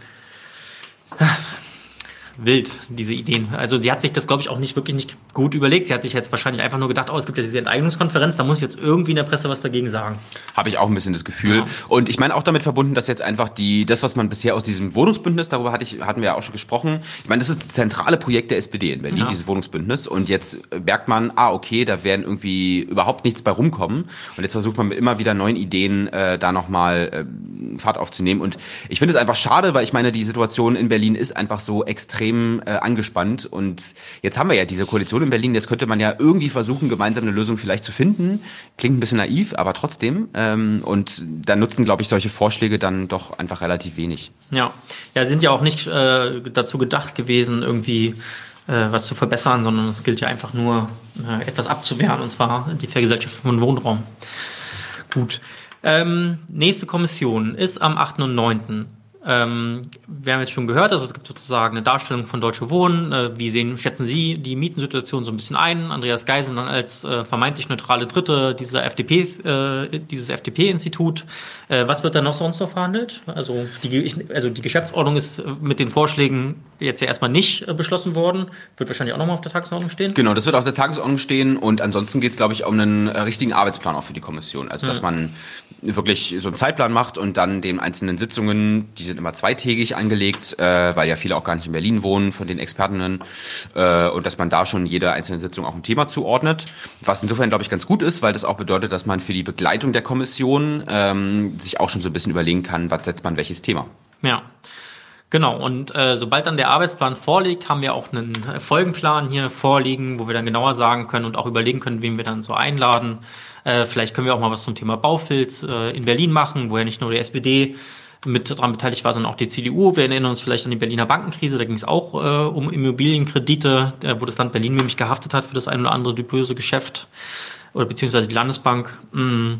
wild, diese Ideen. Also sie hat sich das, glaube ich, auch nicht wirklich nicht gut überlegt. Sie hat sich jetzt wahrscheinlich einfach nur gedacht, oh, es gibt ja diese Enteignungskonferenz, da muss ich jetzt irgendwie in der Presse was dagegen sagen. Habe ich auch ein bisschen das Gefühl. Ja. Und ich meine auch damit verbunden, dass jetzt einfach die, das, was man bisher aus diesem Wohnungsbündnis, darüber hatte ich, hatten wir ja auch schon gesprochen, ich meine, das ist das zentrale Projekt der SPD in Berlin, ja. dieses Wohnungsbündnis. Und jetzt merkt man, ah, okay, da werden irgendwie überhaupt nichts bei rumkommen. Und jetzt versucht man mit immer wieder neuen Ideen äh, da nochmal äh, Fahrt aufzunehmen. Und ich finde es einfach schade, weil ich meine, die Situation in Berlin ist einfach so extrem extrem äh, angespannt. Und jetzt haben wir ja diese Koalition in Berlin. Jetzt könnte man ja irgendwie versuchen, gemeinsam eine Lösung vielleicht zu finden. Klingt ein bisschen naiv, aber trotzdem. Ähm, und da nutzen, glaube ich, solche Vorschläge dann doch einfach relativ wenig. Ja, ja, sind ja auch nicht äh, dazu gedacht gewesen, irgendwie äh, was zu verbessern, sondern es gilt ja einfach nur, äh, etwas abzuwehren, und zwar die Vergesellschaftung von Wohnraum. Gut. Ähm, nächste Kommission ist am 8. und 9. Ähm, wir haben jetzt schon gehört, also es gibt sozusagen eine Darstellung von Deutsche Wohnen. Äh, wie sehen, schätzen Sie die Mietensituation so ein bisschen ein? Andreas Geisel dann als äh, vermeintlich neutrale Dritte dieser FDP, äh, dieses FDP-Institut. Äh, was wird da noch sonst noch verhandelt? Also die, also die Geschäftsordnung ist mit den Vorschlägen jetzt ja erstmal nicht äh, beschlossen worden. Wird wahrscheinlich auch nochmal auf der Tagesordnung stehen. Genau, das wird auf der Tagesordnung stehen und ansonsten geht es, glaube ich, um einen äh, richtigen Arbeitsplan auch für die Kommission. Also dass mhm. man wirklich so einen Zeitplan macht und dann den einzelnen Sitzungen, diese sind immer zweitägig angelegt, äh, weil ja viele auch gar nicht in Berlin wohnen von den Expertinnen äh, und dass man da schon jede einzelne Sitzung auch ein Thema zuordnet, was insofern glaube ich ganz gut ist, weil das auch bedeutet, dass man für die Begleitung der Kommission ähm, sich auch schon so ein bisschen überlegen kann, was setzt man welches Thema. Ja. Genau, und äh, sobald dann der Arbeitsplan vorliegt, haben wir auch einen Folgenplan hier vorliegen, wo wir dann genauer sagen können und auch überlegen können, wen wir dann so einladen. Äh, vielleicht können wir auch mal was zum Thema Baufilz äh, in Berlin machen, wo ja nicht nur die SPD mit daran beteiligt war, sondern auch die CDU. Wir erinnern uns vielleicht an die Berliner Bankenkrise, da ging es auch äh, um Immobilienkredite, äh, wo das Land Berlin nämlich gehaftet hat für das ein oder andere böse Geschäft oder beziehungsweise die Landesbank. Mm,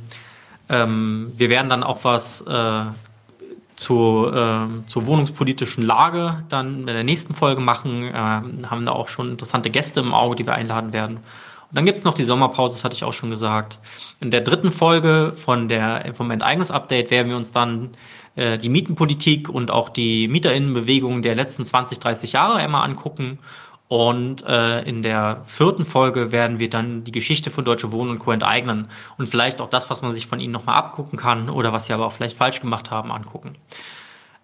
ähm, wir werden dann auch was äh, zur, äh, zur wohnungspolitischen Lage dann in der nächsten Folge machen. Äh, haben da auch schon interessante Gäste im Auge, die wir einladen werden. Und dann gibt's noch die Sommerpause, das hatte ich auch schon gesagt. In der dritten Folge von der, vom Enteignungsupdate werden wir uns dann äh, die Mietenpolitik und auch die Mieterinnenbewegung der letzten 20, 30 Jahre einmal angucken. Und äh, in der vierten Folge werden wir dann die Geschichte von Deutsche Wohnen und Co. enteignen und vielleicht auch das, was man sich von ihnen nochmal abgucken kann oder was sie aber auch vielleicht falsch gemacht haben, angucken.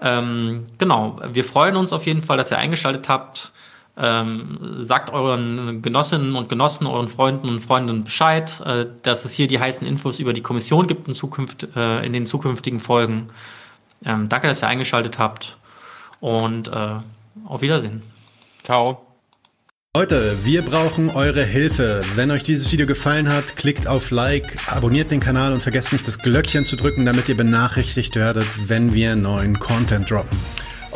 Ähm, genau, wir freuen uns auf jeden Fall, dass ihr eingeschaltet habt. Ähm, sagt euren Genossinnen und Genossen, euren Freunden und Freundinnen Bescheid, äh, dass es hier die heißen Infos über die Kommission gibt in, Zukunft, äh, in den zukünftigen Folgen. Ähm, danke, dass ihr eingeschaltet habt und äh, auf Wiedersehen. Ciao. Leute, wir brauchen eure Hilfe. Wenn euch dieses Video gefallen hat, klickt auf Like, abonniert den Kanal und vergesst nicht das Glöckchen zu drücken, damit ihr benachrichtigt werdet, wenn wir neuen Content droppen.